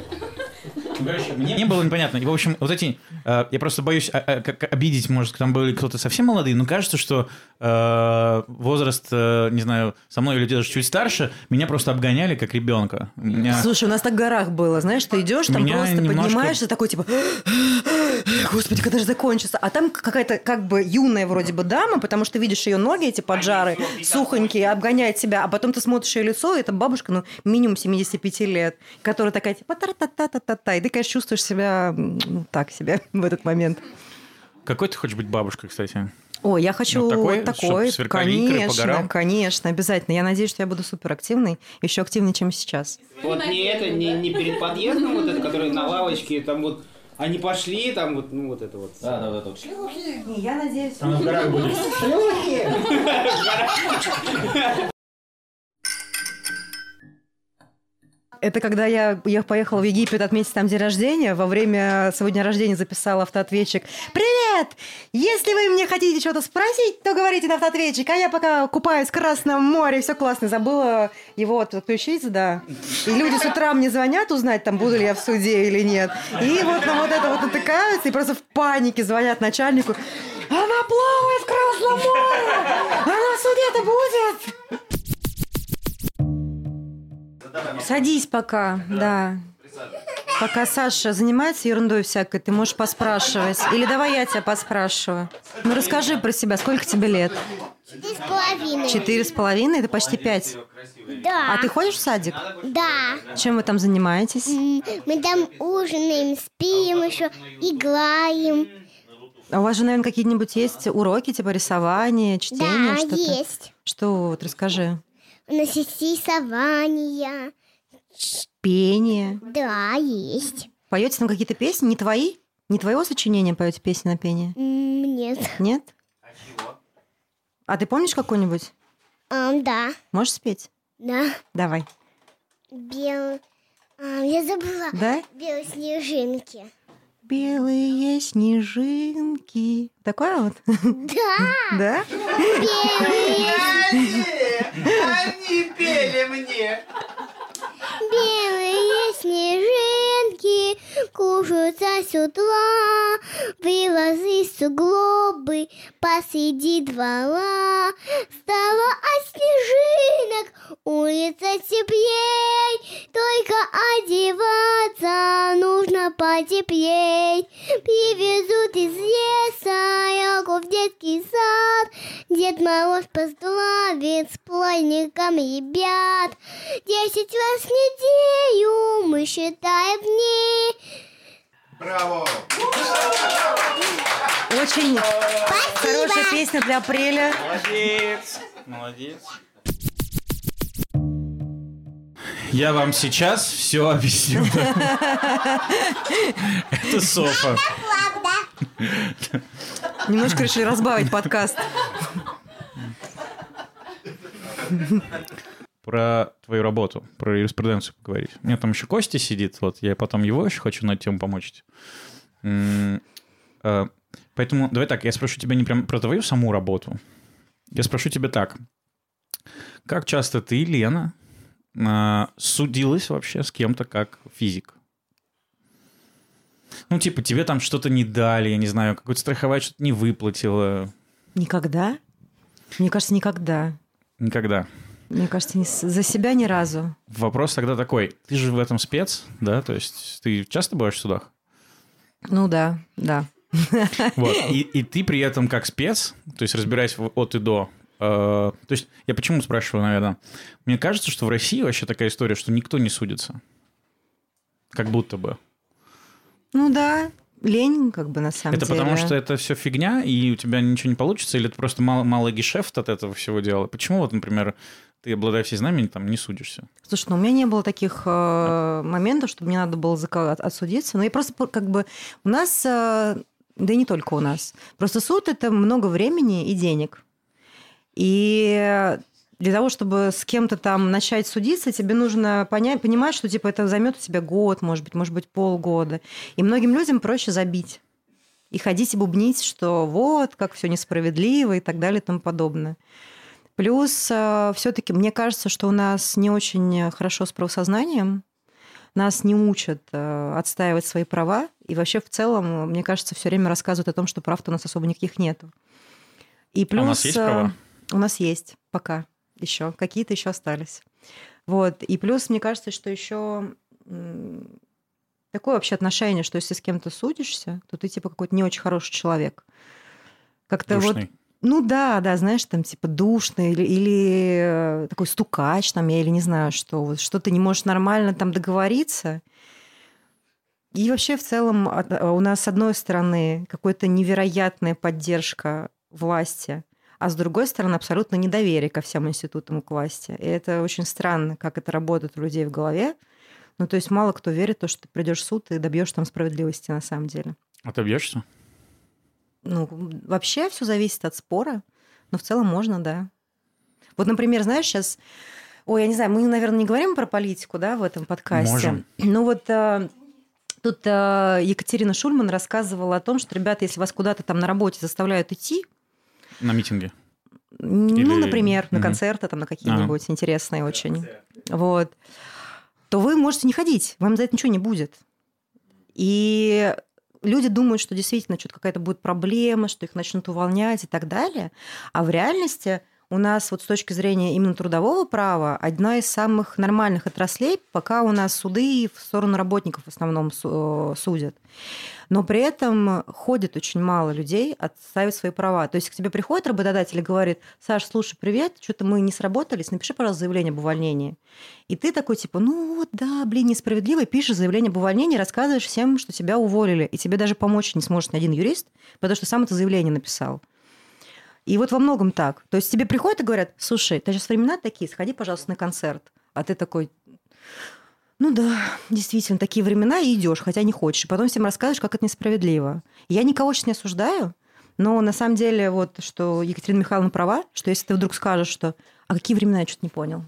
Ну, короче, мне не было непонятно. В общем, вот эти... э, я просто боюсь а, а, как обидеть, может, там были кто-то совсем молодые, но кажется, что э, возраст, э, не знаю, со мной или даже чуть старше, меня просто обгоняли как ребенка. Меня... Слушай, у нас так в горах было, знаешь, ты идешь, там Меня просто немножко- поднимаешься, такой типа, господи, когда же закончится? А там какая-то как бы юная вроде бы дама, потому что видишь ее ноги, эти поджары, сухонькие, обгоняет себя, а потом ты смотришь ее лицо, и это бабушка, ну, минимум 75 лет, которая такая типа та-та-та-та-та-та, и ты, конечно, чувствуешь себя ну, так себе в этот момент. Какой ты хочешь быть бабушкой, кстати? Ой, я хочу Ну, такой, такой, икры по конечно, горам? конечно, обязательно. Я надеюсь, что я буду супер активной, еще активнее, чем сейчас. Вот не это, не, не перед подъездом, вот это, который на лавочке, там вот они пошли, там вот, ну вот это вот. Да, да, да, вот. Я надеюсь, Она в горах будет. Это когда я, я поехала в Египет отметить там день рождения, во время своего дня рождения записала автоответчик. «Привет! Если вы мне хотите что-то спросить, то говорите на автоответчик, а я пока купаюсь в Красном море, все классно». Забыла его отключить, да. И люди с утра мне звонят узнать, там буду ли я в суде или нет. И вот на вот это вот натыкаются и просто в панике звонят начальнику. «Она плавает в Красном море! Она в суде-то будет!» Садись пока, да. Пока Саша занимается ерундой всякой, ты можешь поспрашивать. Или давай я тебя поспрашиваю. Ну расскажи про себя, сколько тебе лет? Четыре с половиной. Четыре с половиной, это почти пять. Да. А ты ходишь в садик? Да. Чем вы там занимаетесь? Мы там ужинаем, спим еще, играем. А у вас же, наверное, какие-нибудь есть уроки, типа рисования, чтения, Да, что-то? есть. Что, вот расскажи. Есть рисование. Пение. Да, есть. Поете там какие-то песни? Не твои? Не твоего сочинения поете песни на пение? Нет. Нет? А ты помнишь какой-нибудь? А, да, Можешь спеть? да. Давай. Бел... а, я забыла. Да? Белые снежинки. Белые снежинки. Такое вот? Да. Да? Они пели мне. Белые снежинки кружатся с утра, Вылазы суглобы посреди двора. Стало от снежинок улица теплей, Только одеваться нужно потеплей. Привезут из леса елку в детский сад, Дед Мороз поздравит с праздником ребят. Десять раз в неделю мы считаем дни. Браво! Очень хорошая песня для апреля. Молодец. Молодец. Я вам сейчас все объясню. Это Софа. Немножко решили разбавить подкаст. Про твою работу, про юриспруденцию поговорить. У меня там еще Костя сидит, вот я потом его еще хочу на тему помочь. Э, Поэтому давай так, я спрошу тебя не прям про твою саму работу. Я спрошу тебя так. Как часто ты, Лена, э, судилась вообще с кем-то как физик? Ну, типа, тебе там что-то не дали, я не знаю, какое-то страховая что-то не выплатила. Никогда? Мне кажется, никогда. Никогда. Мне кажется, не за себя ни разу. Вопрос тогда такой. Ты же в этом спец, да? То есть ты часто бываешь в судах? Ну да, да. Вот. И, и ты при этом как спец, то есть разбираясь от и до, э, то есть я почему спрашиваю, наверное, мне кажется, что в России вообще такая история, что никто не судится. Как будто бы. Ну да, лень, как бы на самом это деле. потому, что это все фигня, и у тебя ничего не получится, или это просто мало, мало гешефт от этого всего дела? Почему вот, например, ты, обладая всей знаниями, там не судишься? Слушай, ну у меня не было таких э, моментов, чтобы мне надо было за отсудиться. Но я просто как бы... У нас, э, да и не только у нас, просто суд – это много времени и денег. И для того, чтобы с кем-то там начать судиться, тебе нужно понять, понимать, что типа это займет у тебя год, может быть, может быть, полгода. И многим людям проще забить и ходить и бубнить, что вот, как все несправедливо и так далее и тому подобное. Плюс э, все-таки мне кажется, что у нас не очень хорошо с правосознанием, нас не учат э, отстаивать свои права, и вообще в целом, мне кажется, все время рассказывают о том, что прав у нас особо никаких нет. И плюс... А у нас есть права? У нас есть пока еще, какие-то еще остались. Вот. И плюс, мне кажется, что еще такое вообще отношение, что если с кем-то судишься, то ты типа какой-то не очень хороший человек. Как-то вот... Ну да, да, знаешь, там типа душный или, или э, такой стукач там, я или не знаю что, вот что ты не можешь нормально там договориться. И вообще в целом у нас с одной стороны какая-то невероятная поддержка власти – а с другой стороны абсолютно недоверие ко всем институтам к власти. И это очень странно, как это работает у людей в голове. Ну, то есть мало кто верит в то, что ты придешь в суд и добьешь там справедливости на самом деле. А ты бьешься? Ну, вообще все зависит от спора, но в целом можно, да. Вот, например, знаешь, сейчас... Ой, я не знаю, мы, наверное, не говорим про политику, да, в этом подкасте. Можем. Ну вот э, тут э, Екатерина Шульман рассказывала о том, что, ребята, если вас куда-то там на работе заставляют идти, на митинге? Ну, Или... например, на концерты, там, на какие-нибудь а. интересные очень. Вот. То вы можете не ходить, вам за это ничего не будет. И люди думают, что действительно что-то какая-то будет проблема, что их начнут увольнять и так далее. А в реальности у нас вот с точки зрения именно трудового права одна из самых нормальных отраслей, пока у нас суды в сторону работников в основном э, судят. Но при этом ходит очень мало людей отставить свои права. То есть к тебе приходит работодатель и говорит, Саш, слушай, привет, что-то мы не сработались, напиши, пожалуйста, заявление об увольнении. И ты такой типа, ну вот да, блин, несправедливо, пишешь заявление об увольнении, рассказываешь всем, что тебя уволили, и тебе даже помочь не сможет ни один юрист, потому что сам это заявление написал. И вот во многом так. То есть тебе приходят и говорят, слушай, ты сейчас времена такие, сходи, пожалуйста, на концерт. А ты такой, ну да, действительно, такие времена, и идешь, хотя не хочешь. И потом всем рассказываешь, как это несправедливо. Я никого сейчас не осуждаю, но на самом деле вот, что Екатерина Михайловна права, что если ты вдруг скажешь, что «а какие времена, я что-то не понял»,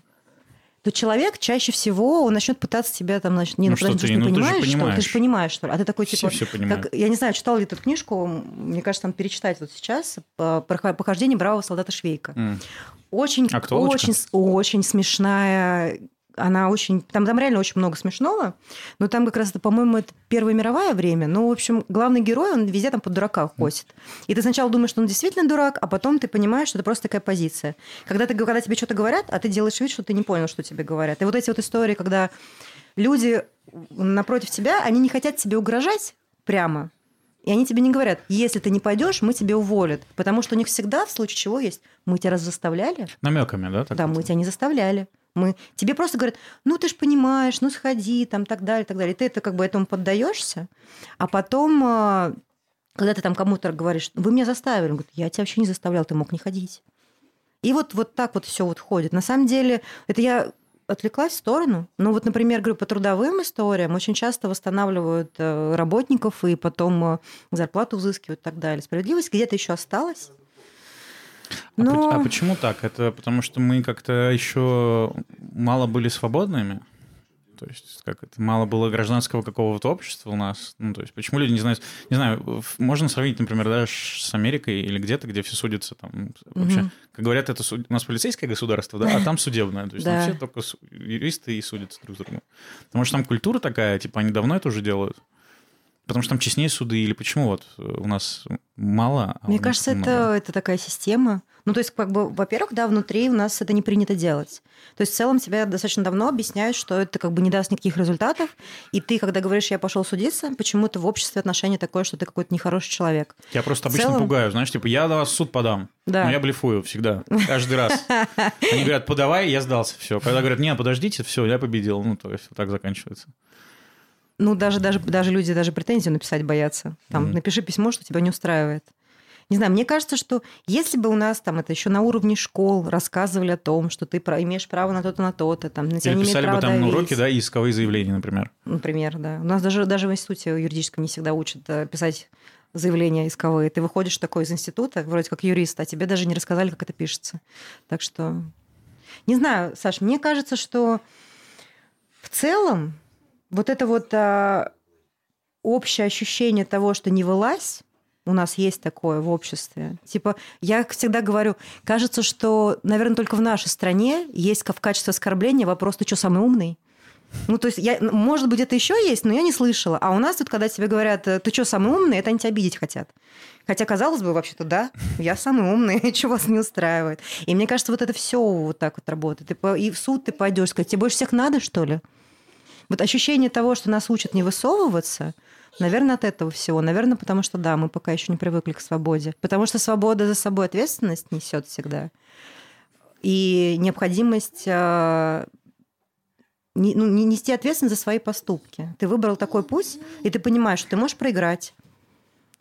то человек чаще всего он начнет пытаться тебя там, значит, не, ну, ну, ты, ты, не ну, понимаешь, ты же понимаешь, что ты же понимаешь, что ли? А ты такой типа, все как, я не знаю, читал ли эту книжку, мне кажется, там перечитать вот сейчас похождение бравого солдата Швейка. Mm. Очень, очень, очень смешная она очень... Там, там реально очень много смешного, но там как раз, по-моему, это Первая мировая время. Ну, в общем, главный герой, он везде там под дурака ходит. И ты сначала думаешь, что он действительно дурак, а потом ты понимаешь, что это просто такая позиция. Когда, ты, когда тебе что-то говорят, а ты делаешь вид, что ты не понял, что тебе говорят. И вот эти вот истории, когда люди напротив тебя, они не хотят тебе угрожать прямо, и они тебе не говорят, если ты не пойдешь, мы тебе уволят. Потому что у них всегда, в случае чего есть, мы тебя раз заставляли. Намеками, да? да, мы тебя не заставляли. Мы, тебе просто говорят, ну ты же понимаешь, ну сходи, там так далее, так далее. Ты это как бы этому поддаешься, а потом, а, когда ты там кому-то говоришь, вы меня заставили, он говорит, я тебя вообще не заставлял, ты мог не ходить. И вот, вот так вот все вот ходит. На самом деле, это я отвлеклась в сторону. Ну вот, например, говорю, по трудовым историям очень часто восстанавливают э, работников и потом э, зарплату взыскивают и так далее. Справедливость где-то еще осталась. А Но... А, а почему так? Это потому что мы как-то еще мало были свободными? То есть, как это, мало было гражданского какого-то общества у нас. Ну, то есть, почему люди не знают... Не знаю, можно сравнить, например, даже с Америкой или где-то, где все судятся там... Вообще, угу. как говорят, это суд... у нас полицейское государство, да, а там судебное. То есть, да. все только юристы и судятся друг с другом. Потому что там культура такая, типа, они давно это уже делают. Потому что там честнее суды или почему вот э, у нас мало? А Мне кажется, это, это такая система. Ну, то есть, как бы, во-первых, да, внутри у нас это не принято делать. То есть, в целом тебя достаточно давно объясняют, что это как бы не даст никаких результатов, и ты, когда говоришь, я пошел судиться, почему-то в обществе отношение такое, что ты какой-то нехороший человек. Я просто обычно целом... пугаю, знаешь, типа, я на вас в суд подам. Да. Но я блефую всегда, каждый раз. Они говорят, подавай, я сдался, все. Когда говорят, нет, подождите, все, я победил. Ну, то есть, вот так заканчивается. Ну, даже, даже, даже люди даже претензию написать боятся. Там, mm-hmm. напиши письмо, что тебя не устраивает. Не знаю, мне кажется, что если бы у нас там это еще на уровне школ рассказывали о том, что ты имеешь право на то-то, на то-то, там, на тебя Или не писали бы там на уроке, да, исковые заявления, например. Например, да. У нас даже, даже в институте юридическом не всегда учат э, писать заявления исковые. Ты выходишь такой из института, вроде как юрист, а тебе даже не рассказали, как это пишется. Так что Не знаю, Саш, мне кажется, что в целом вот это вот а, общее ощущение того, что не вылазь, у нас есть такое в обществе. Типа, я всегда говорю, кажется, что, наверное, только в нашей стране есть в качестве оскорбления вопрос, ты что, самый умный? Ну, то есть, я, может быть, это еще есть, но я не слышала. А у нас тут, когда тебе говорят, ты что, самый умный, это они тебя обидеть хотят. Хотя, казалось бы, вообще-то, да, я самый умный, что вас не устраивает. И мне кажется, вот это все вот так вот работает. И в суд ты пойдешь сказать, тебе больше всех надо, что ли? Вот ощущение того, что нас учат не высовываться, наверное, от этого всего. Наверное, потому что, да, мы пока еще не привыкли к свободе. Потому что свобода за собой ответственность несет всегда. И необходимость э, не, ну, не нести ответственность за свои поступки. Ты выбрал такой путь, и ты понимаешь, что ты можешь проиграть.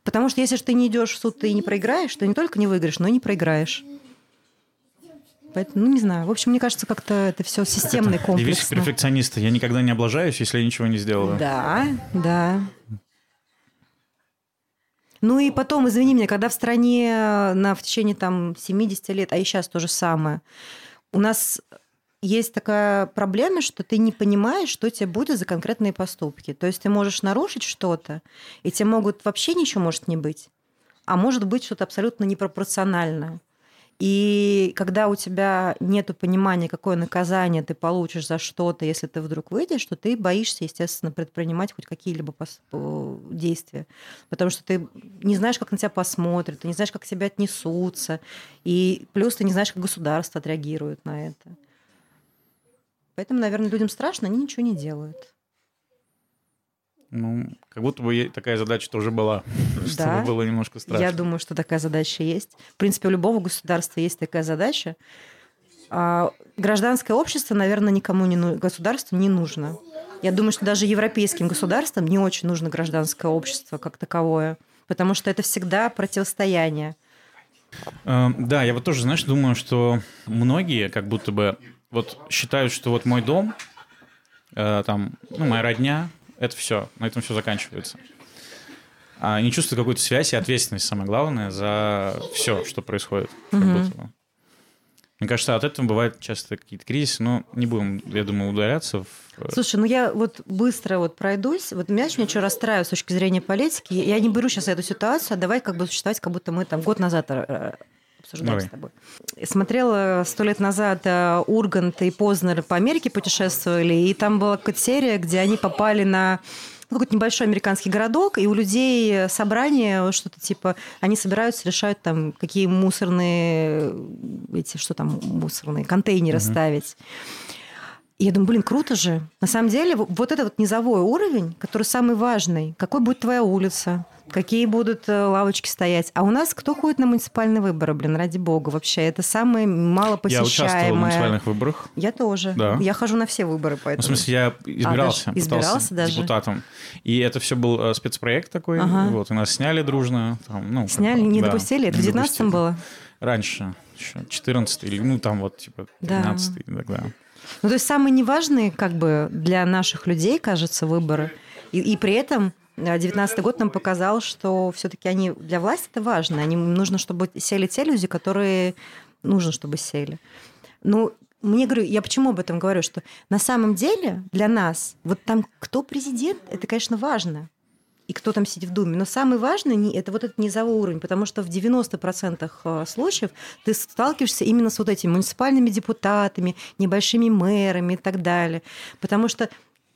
Потому что если ты не идешь в суд, ты не проиграешь, ты не только не выиграешь, но и не проиграешь. Поэтому, ну, не знаю. В общем, мне кажется, как-то это все системный комплекс. Девиз перфекциониста. Я никогда не облажаюсь, если я ничего не сделаю. Да, да. Ну и потом, извини меня, когда в стране на, в течение там 70 лет, а и сейчас то же самое, у нас есть такая проблема, что ты не понимаешь, что тебе будет за конкретные поступки. То есть ты можешь нарушить что-то, и тебе могут вообще ничего может не быть, а может быть что-то абсолютно непропорциональное. И когда у тебя нет понимания, какое наказание ты получишь за что-то, если ты вдруг выйдешь, то ты боишься, естественно, предпринимать хоть какие-либо действия. Потому что ты не знаешь, как на тебя посмотрят, ты не знаешь, как к тебе отнесутся. И плюс ты не знаешь, как государство отреагирует на это. Поэтому, наверное, людям страшно, они ничего не делают. Ну, как будто бы такая задача тоже была, чтобы было немножко страшно. Я думаю, что такая задача есть. В принципе, у любого государства есть такая задача. А гражданское общество, наверное, никому не ну... государству не нужно. Я думаю, что даже европейским государствам не очень нужно гражданское общество как таковое, потому что это всегда противостояние. Эм, да, я вот тоже, знаешь, думаю, что многие как будто бы вот считают, что вот мой дом, э, там, ну, моя родня, это все, на этом все заканчивается. А не чувствуют какую-то связь и ответственность, самое главное, за все, что происходит. Угу. будто. Мне кажется, от этого бывают часто какие-то кризисы, но не будем, я думаю, ударяться в... Э, Слушай, ну я вот быстро вот пройдусь. Вот меня, меня что расстраивает с точки зрения политики. Я не беру сейчас эту ситуацию, а давай как бы существовать, как будто мы там год назад э, обсуждаем Давай. с тобой. Смотрела сто лет назад э, Ургант и Познер по Америке путешествовали, и там была какая-то серия, где они попали на ну, какой-то небольшой американский городок, и у людей собрание, что-то типа, они собираются, решают там, какие мусорные, эти, что там, мусорные контейнеры угу. ставить. И я думаю, блин, круто же. На самом деле, вот этот вот низовой уровень, который самый важный, какой будет твоя улица, какие будут э, лавочки стоять. А у нас кто ходит на муниципальные выборы, блин, ради бога, вообще? Это самое мало посещаемое. Я участвовал в муниципальных выборах. Я тоже. Да. Я хожу на все выборы, поэтому. Ну, в смысле, я избирался. А, избирался даже? депутатом. И это все был э, спецпроект такой. Ага. Вот, и нас сняли дружно. Там, ну, сняли, не да, допустили? Это в 19 было? Раньше, еще 14 или, ну, там вот, типа, 13 да. тогда. Ну, то есть самые неважные, как бы, для наших людей, кажется, выборы. И, и при этом 19 год нам показал, что все-таки они для власти это важно. Они нужно, чтобы сели те люди, которые нужно, чтобы сели. Ну, мне говорю, я почему об этом говорю, что на самом деле для нас вот там кто президент, это, конечно, важно и кто там сидит в Думе. Но самый важный это вот этот низовой уровень, потому что в 90% э, случаев ты сталкиваешься именно с вот этими муниципальными депутатами, небольшими мэрами и так далее. Потому что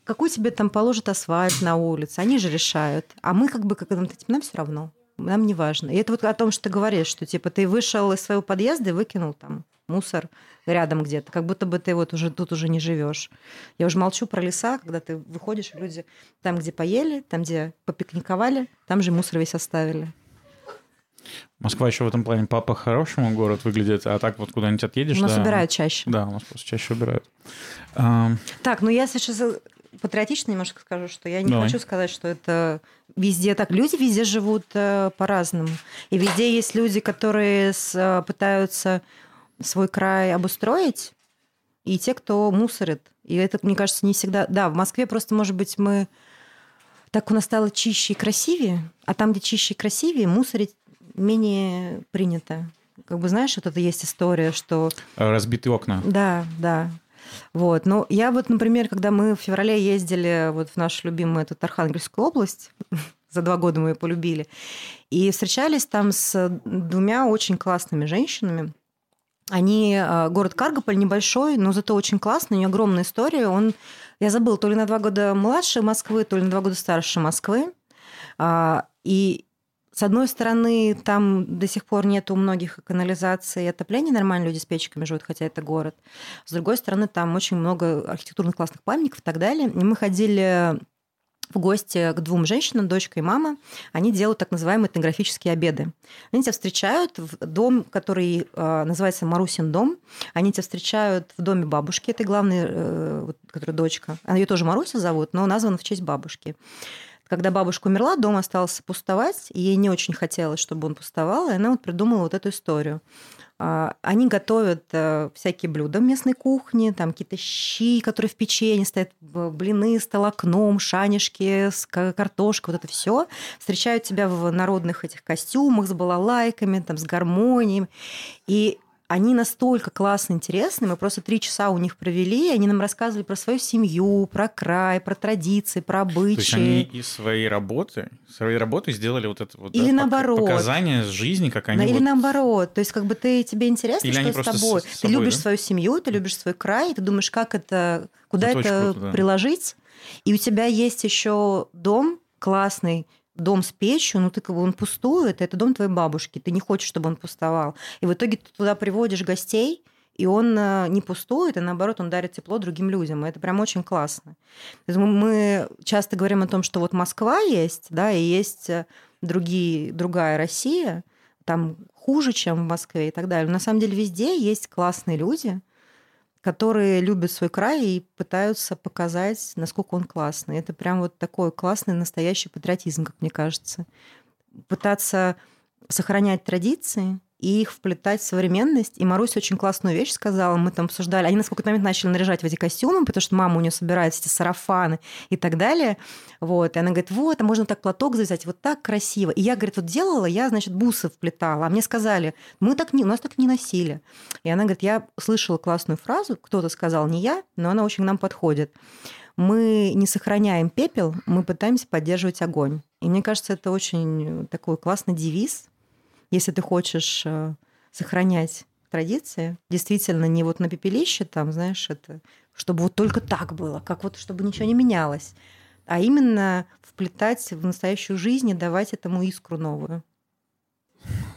какой тебе там положат асфальт на улице, они же решают. А мы как бы, как нам, типа, нам все равно, нам не важно. И это вот о том, что ты говоришь, что типа ты вышел из своего подъезда и выкинул там мусор рядом где-то, как будто бы ты вот уже тут уже не живешь. Я уже молчу про леса, когда ты выходишь, люди там, где поели, там, где попикниковали, там же мусор весь оставили. Москва еще в этом плане папа хорошему город выглядит, а так вот куда-нибудь отъедешь. У нас да, убирают чаще. Да, у нас просто чаще убирают. Так, ну я сейчас патриотично немножко скажу, что я не Давай. хочу сказать, что это везде так. Люди везде живут э, по-разному. И везде есть люди, которые с, пытаются свой край обустроить, и те, кто мусорит. И это, мне кажется, не всегда... Да, в Москве просто, может быть, мы... Так у нас стало чище и красивее, а там, где чище и красивее, мусорить менее принято. как бы знаешь, вот это есть история, что... Разбитые окна. Да, да. Вот. Но я вот, например, когда мы в феврале ездили вот в нашу любимую эту Архангельскую область, за два года мы ее полюбили, и встречались там с двумя очень классными женщинами. Они, а, город Каргополь небольшой, но зато очень классный, у него огромная история. Он, я забыла, то ли на два года младше Москвы, то ли на два года старше Москвы. А, и с одной стороны, там до сих пор нет у многих канализации и отопления, нормально люди с печками живут, хотя это город. С другой стороны, там очень много архитектурных классных памятников и так далее. И мы ходили в гости к двум женщинам, дочка и мама. Они делают так называемые этнографические обеды. Они тебя встречают в дом, который э, называется Марусин дом. Они тебя встречают в доме бабушки, это главная, э, которая дочка. Она ее тоже Маруся зовут, но названа в честь бабушки. Когда бабушка умерла, дом остался пустовать, и ей не очень хотелось, чтобы он пустовал, и она вот придумала вот эту историю. А, они готовят э, всякие блюда местной кухни, там какие-то щи, которые в печенье стоят, блины с толокном, шанишки с картошкой, вот это все. Встречают тебя в народных этих костюмах с балалайками, там, с гармонией. И они настолько классно интересны, мы просто три часа у них провели, они нам рассказывали про свою семью, про край, про традиции, про обычаи. То есть они из своей работы, своей работы сделали вот это вот или да, наоборот. показания жизни, как они. Или вот... наоборот, то есть как бы ты тебе интересно, или что с тобой. С, с ты собой, любишь да? свою семью, ты любишь свой край, ты думаешь, как это, куда это, это круто, да. приложить, и у тебя есть еще дом классный, дом с печью, ну ты как бы он пустует, это дом твоей бабушки, ты не хочешь, чтобы он пустовал. И в итоге ты туда приводишь гостей, и он э, не пустует, и наоборот, он дарит тепло другим людям. И это прям очень классно. Мы часто говорим о том, что вот Москва есть, да, и есть э, другие, другая Россия, там хуже, чем в Москве и так далее. Но на самом деле везде есть классные люди, которые любят свой край и пытаются показать, насколько он классный. Это прям вот такой классный настоящий патриотизм, как мне кажется. Пытаться сохранять традиции, и их вплетать в современность. И Маруся очень классную вещь сказала, мы там обсуждали. Они на какой-то момент начали наряжать в эти костюмы, потому что мама у нее собирает эти сарафаны и так далее. Вот. И она говорит, вот, а можно так платок завязать, вот так красиво. И я, говорит, вот делала, я, значит, бусы вплетала. А мне сказали, мы так не, у нас так не носили. И она говорит, я слышала классную фразу, кто-то сказал, не я, но она очень к нам подходит. Мы не сохраняем пепел, мы пытаемся поддерживать огонь. И мне кажется, это очень такой классный девиз, если ты хочешь э, сохранять традиции, действительно не вот на пепелище там, знаешь, это, чтобы вот только так было, как вот чтобы ничего не менялось, а именно вплетать в настоящую жизнь и давать этому искру новую.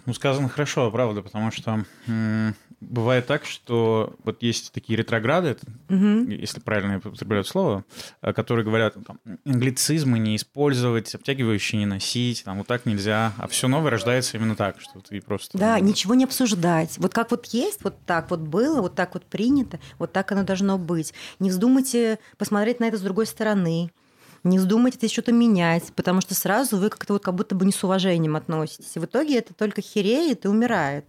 Ну, сказано хорошо, правда, потому что м- бывает так, что вот есть такие ретрограды, Угу. если правильно я употребляю слово, э, которые говорят, там, англицизмы не использовать, обтягивающие не носить, там, вот так нельзя, а все новое рождается именно так, что ты просто... Да, ничего не обсуждать. Вот как вот есть, вот так вот было, вот так вот принято, вот так оно должно быть. Не вздумайте посмотреть на это с другой стороны. Не вздумайте здесь что-то менять, потому что сразу вы как-то вот как будто бы не с уважением относитесь. И в итоге это только хереет и умирает.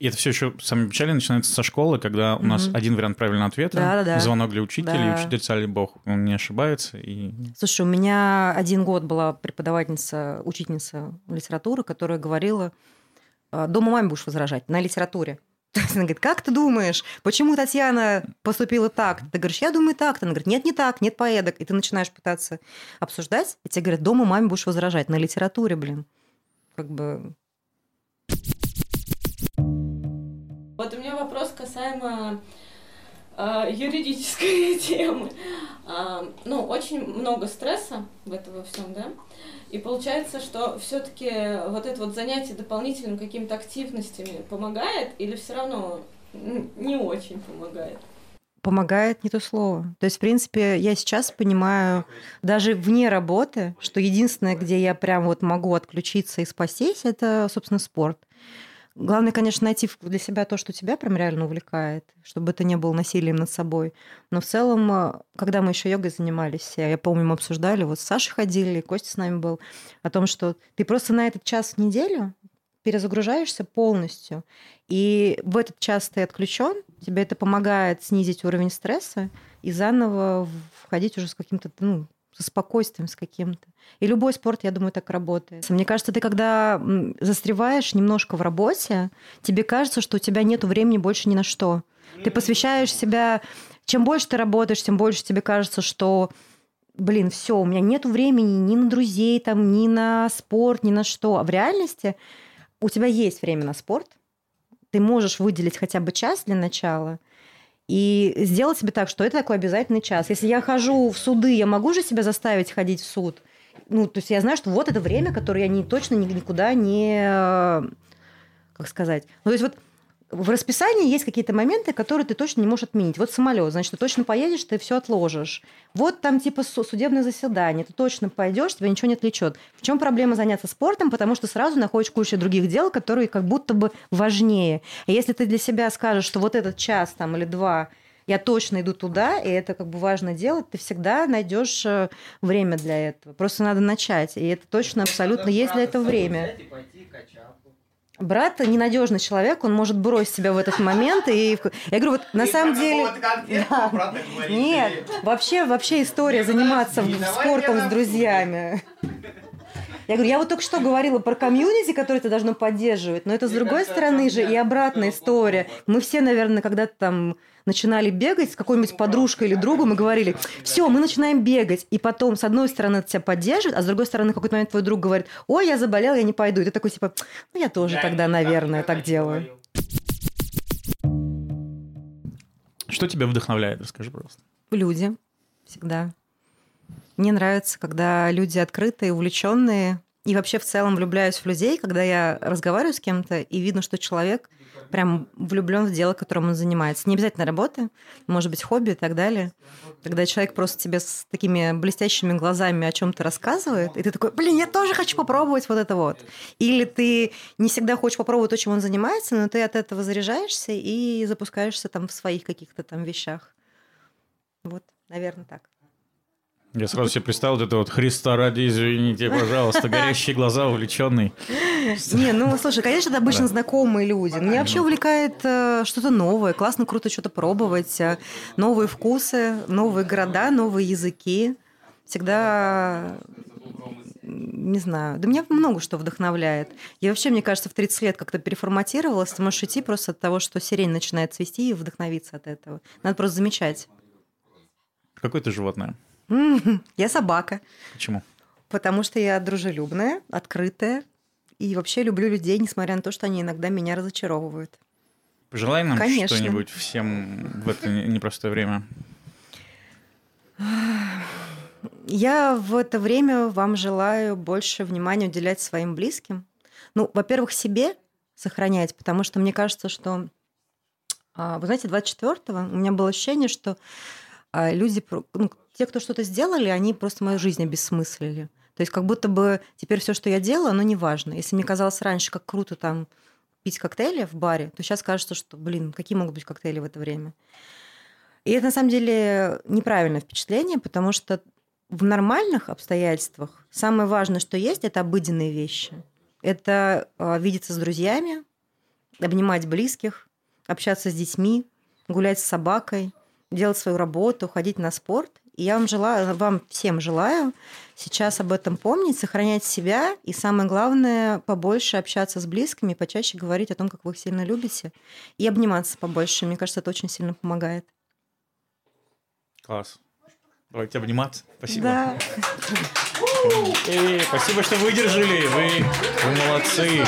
И это все еще самое печальное начинается со школы, когда у нас Мгм. один вариант правильного ответа, Да-да-да. звонок для учителя, Да. и учитель царь бог, он не ошибается. И... Слушай, у меня один год была преподавательница, учительница литературы, которая говорила, «А, дома маме будешь возражать на литературе. То есть она говорит, как ты думаешь, почему Татьяна поступила так? Ты говоришь, я думаю так. Она говорит, нет, не так, нет поэдок. И ты начинаешь пытаться обсуждать, и тебе говорят, дома маме будешь возражать на литературе, блин. Как бы... Вот у меня вопрос касаемо юридической темы. А, ну, очень много стресса в этом во всем, да? И получается, что все-таки вот это вот занятие дополнительным какими-то активностями помогает или все равно не очень помогает? помогает не то слово. То есть, в принципе, я сейчас понимаю, даже вне работы, что единственное, где я прям вот могу отключиться и спастись, это, собственно, спорт. Главное, конечно, найти для себя то, что тебя прям реально увлекает, чтобы это не было насилием над собой. Но в целом, э, когда мы еще йогой занимались, я помню, мы обсуждали, вот с Сашей ходили, Костя с нами был, о том, что ты просто на этот час в неделю перезагружаешься полностью, и в этот час ты отключен, тебе это помогает снизить уровень стресса и заново входить уже с каким-то ну, со спокойствием с каким-то. И любой спорт, я думаю, так работает. Мне кажется, ты когда застреваешь немножко в работе, тебе кажется, что у тебя нет времени больше ни на что. Ты посвящаешь себя... Чем больше ты работаешь, тем больше тебе кажется, что блин, все, у меня нет времени ни на друзей, там, ни на спорт, ни на что. А в реальности у тебя есть время на спорт, ты можешь выделить хотя бы час для начала и сделать себе так, что это такой обязательный час. Если я хожу в суды, я могу же себя заставить ходить в суд? Ну, то есть я знаю, что вот это время, которое я не, точно никуда не... Как сказать? Ну, то есть вот в расписании есть какие-то моменты, которые ты точно не можешь отменить. Вот самолет, значит, ты точно поедешь, ты все отложишь. Вот там типа судебное заседание, ты точно пойдешь, тебя ничего не отвлечет. В чем проблема заняться спортом? Потому что сразу находишь кучу других дел, которые как будто бы важнее. И если ты для себя скажешь, что вот этот час там или два я точно иду туда, и это как бы важно делать, ты всегда найдешь э, время для этого. Просто надо начать, и это точно абсолютно есть для этого время. Брат ненадежный человек, он может бросить себя в этот момент. И я говорю, вот на самом деле... Да. Нет, вообще, вообще история заниматься спортом с друзьями. Я говорю, я вот только что говорила про комьюнити, которое ты должно поддерживать, но это с другой стороны же и обратная история. Мы все, наверное, когда-то там начинали бегать с какой-нибудь подружкой или другом и говорили, все, мы начинаем бегать. И потом, с одной стороны, это тебя поддерживает, а с другой стороны, в какой-то момент твой друг говорит, ой, я заболел, я не пойду. И ты такой, типа, ну, я тоже я тогда, наверное, так делаю. Что тебя вдохновляет? Расскажи, пожалуйста. Люди. Всегда. Мне нравится, когда люди открытые, увлеченные. И вообще в целом влюбляюсь в людей, когда я разговариваю с кем-то, и видно, что человек – прям влюблен в дело, которым он занимается. Не обязательно работа, может быть, хобби и так далее. Когда человек просто тебе с такими блестящими глазами о чем-то рассказывает, и ты такой, блин, я тоже хочу попробовать вот это вот. Или ты не всегда хочешь попробовать то, чем он занимается, но ты от этого заряжаешься и запускаешься там в своих каких-то там вещах. Вот, наверное, так. Я сразу себе представил вот это вот Христа ради, извините, пожалуйста, горящие глаза, увлеченный. Не, ну слушай, конечно, это обычно знакомые люди. Меня вообще увлекает э, что-то новое. Классно, круто что-то пробовать. Э, новые вкусы, новые города, новые языки. Всегда не знаю. Да меня много что вдохновляет. Я вообще, мне кажется, в 30 лет как-то переформатировалась. Ты можешь идти просто от того, что сирень начинает цвести и вдохновиться от этого. Надо просто замечать. Какое ты животное? Я собака. Почему? Потому что я дружелюбная, открытая и вообще люблю людей, несмотря на то, что они иногда меня разочаровывают. Пожелай нам Конечно. что-нибудь всем в это непростое время. Я в это время вам желаю больше внимания уделять своим близким. Ну, во-первых, себе сохранять, потому что мне кажется, что, а, вы знаете, 24-го у меня было ощущение, что а, люди, ну, те, кто что-то сделали, они просто мою жизнь обессмыслили. То есть как будто бы теперь все, что я делаю, оно не важно. Если мне казалось раньше, как круто там пить коктейли в баре, то сейчас кажется, что, блин, какие могут быть коктейли в это время? И это на самом деле неправильное впечатление, потому что в нормальных обстоятельствах самое важное, что есть, это обыденные вещи. Это э, видеться с друзьями, обнимать близких, общаться с детьми, гулять с собакой, делать свою работу, ходить на спорт. И я вам желаю, вам всем желаю сейчас об этом помнить, сохранять себя и самое главное, побольше общаться с близкими, почаще говорить о том, как вы их сильно любите, и обниматься побольше. Мне кажется, это очень сильно помогает. Класс. Давайте обниматься. Спасибо. Да. И спасибо, что выдержали. Вы, вы молодцы.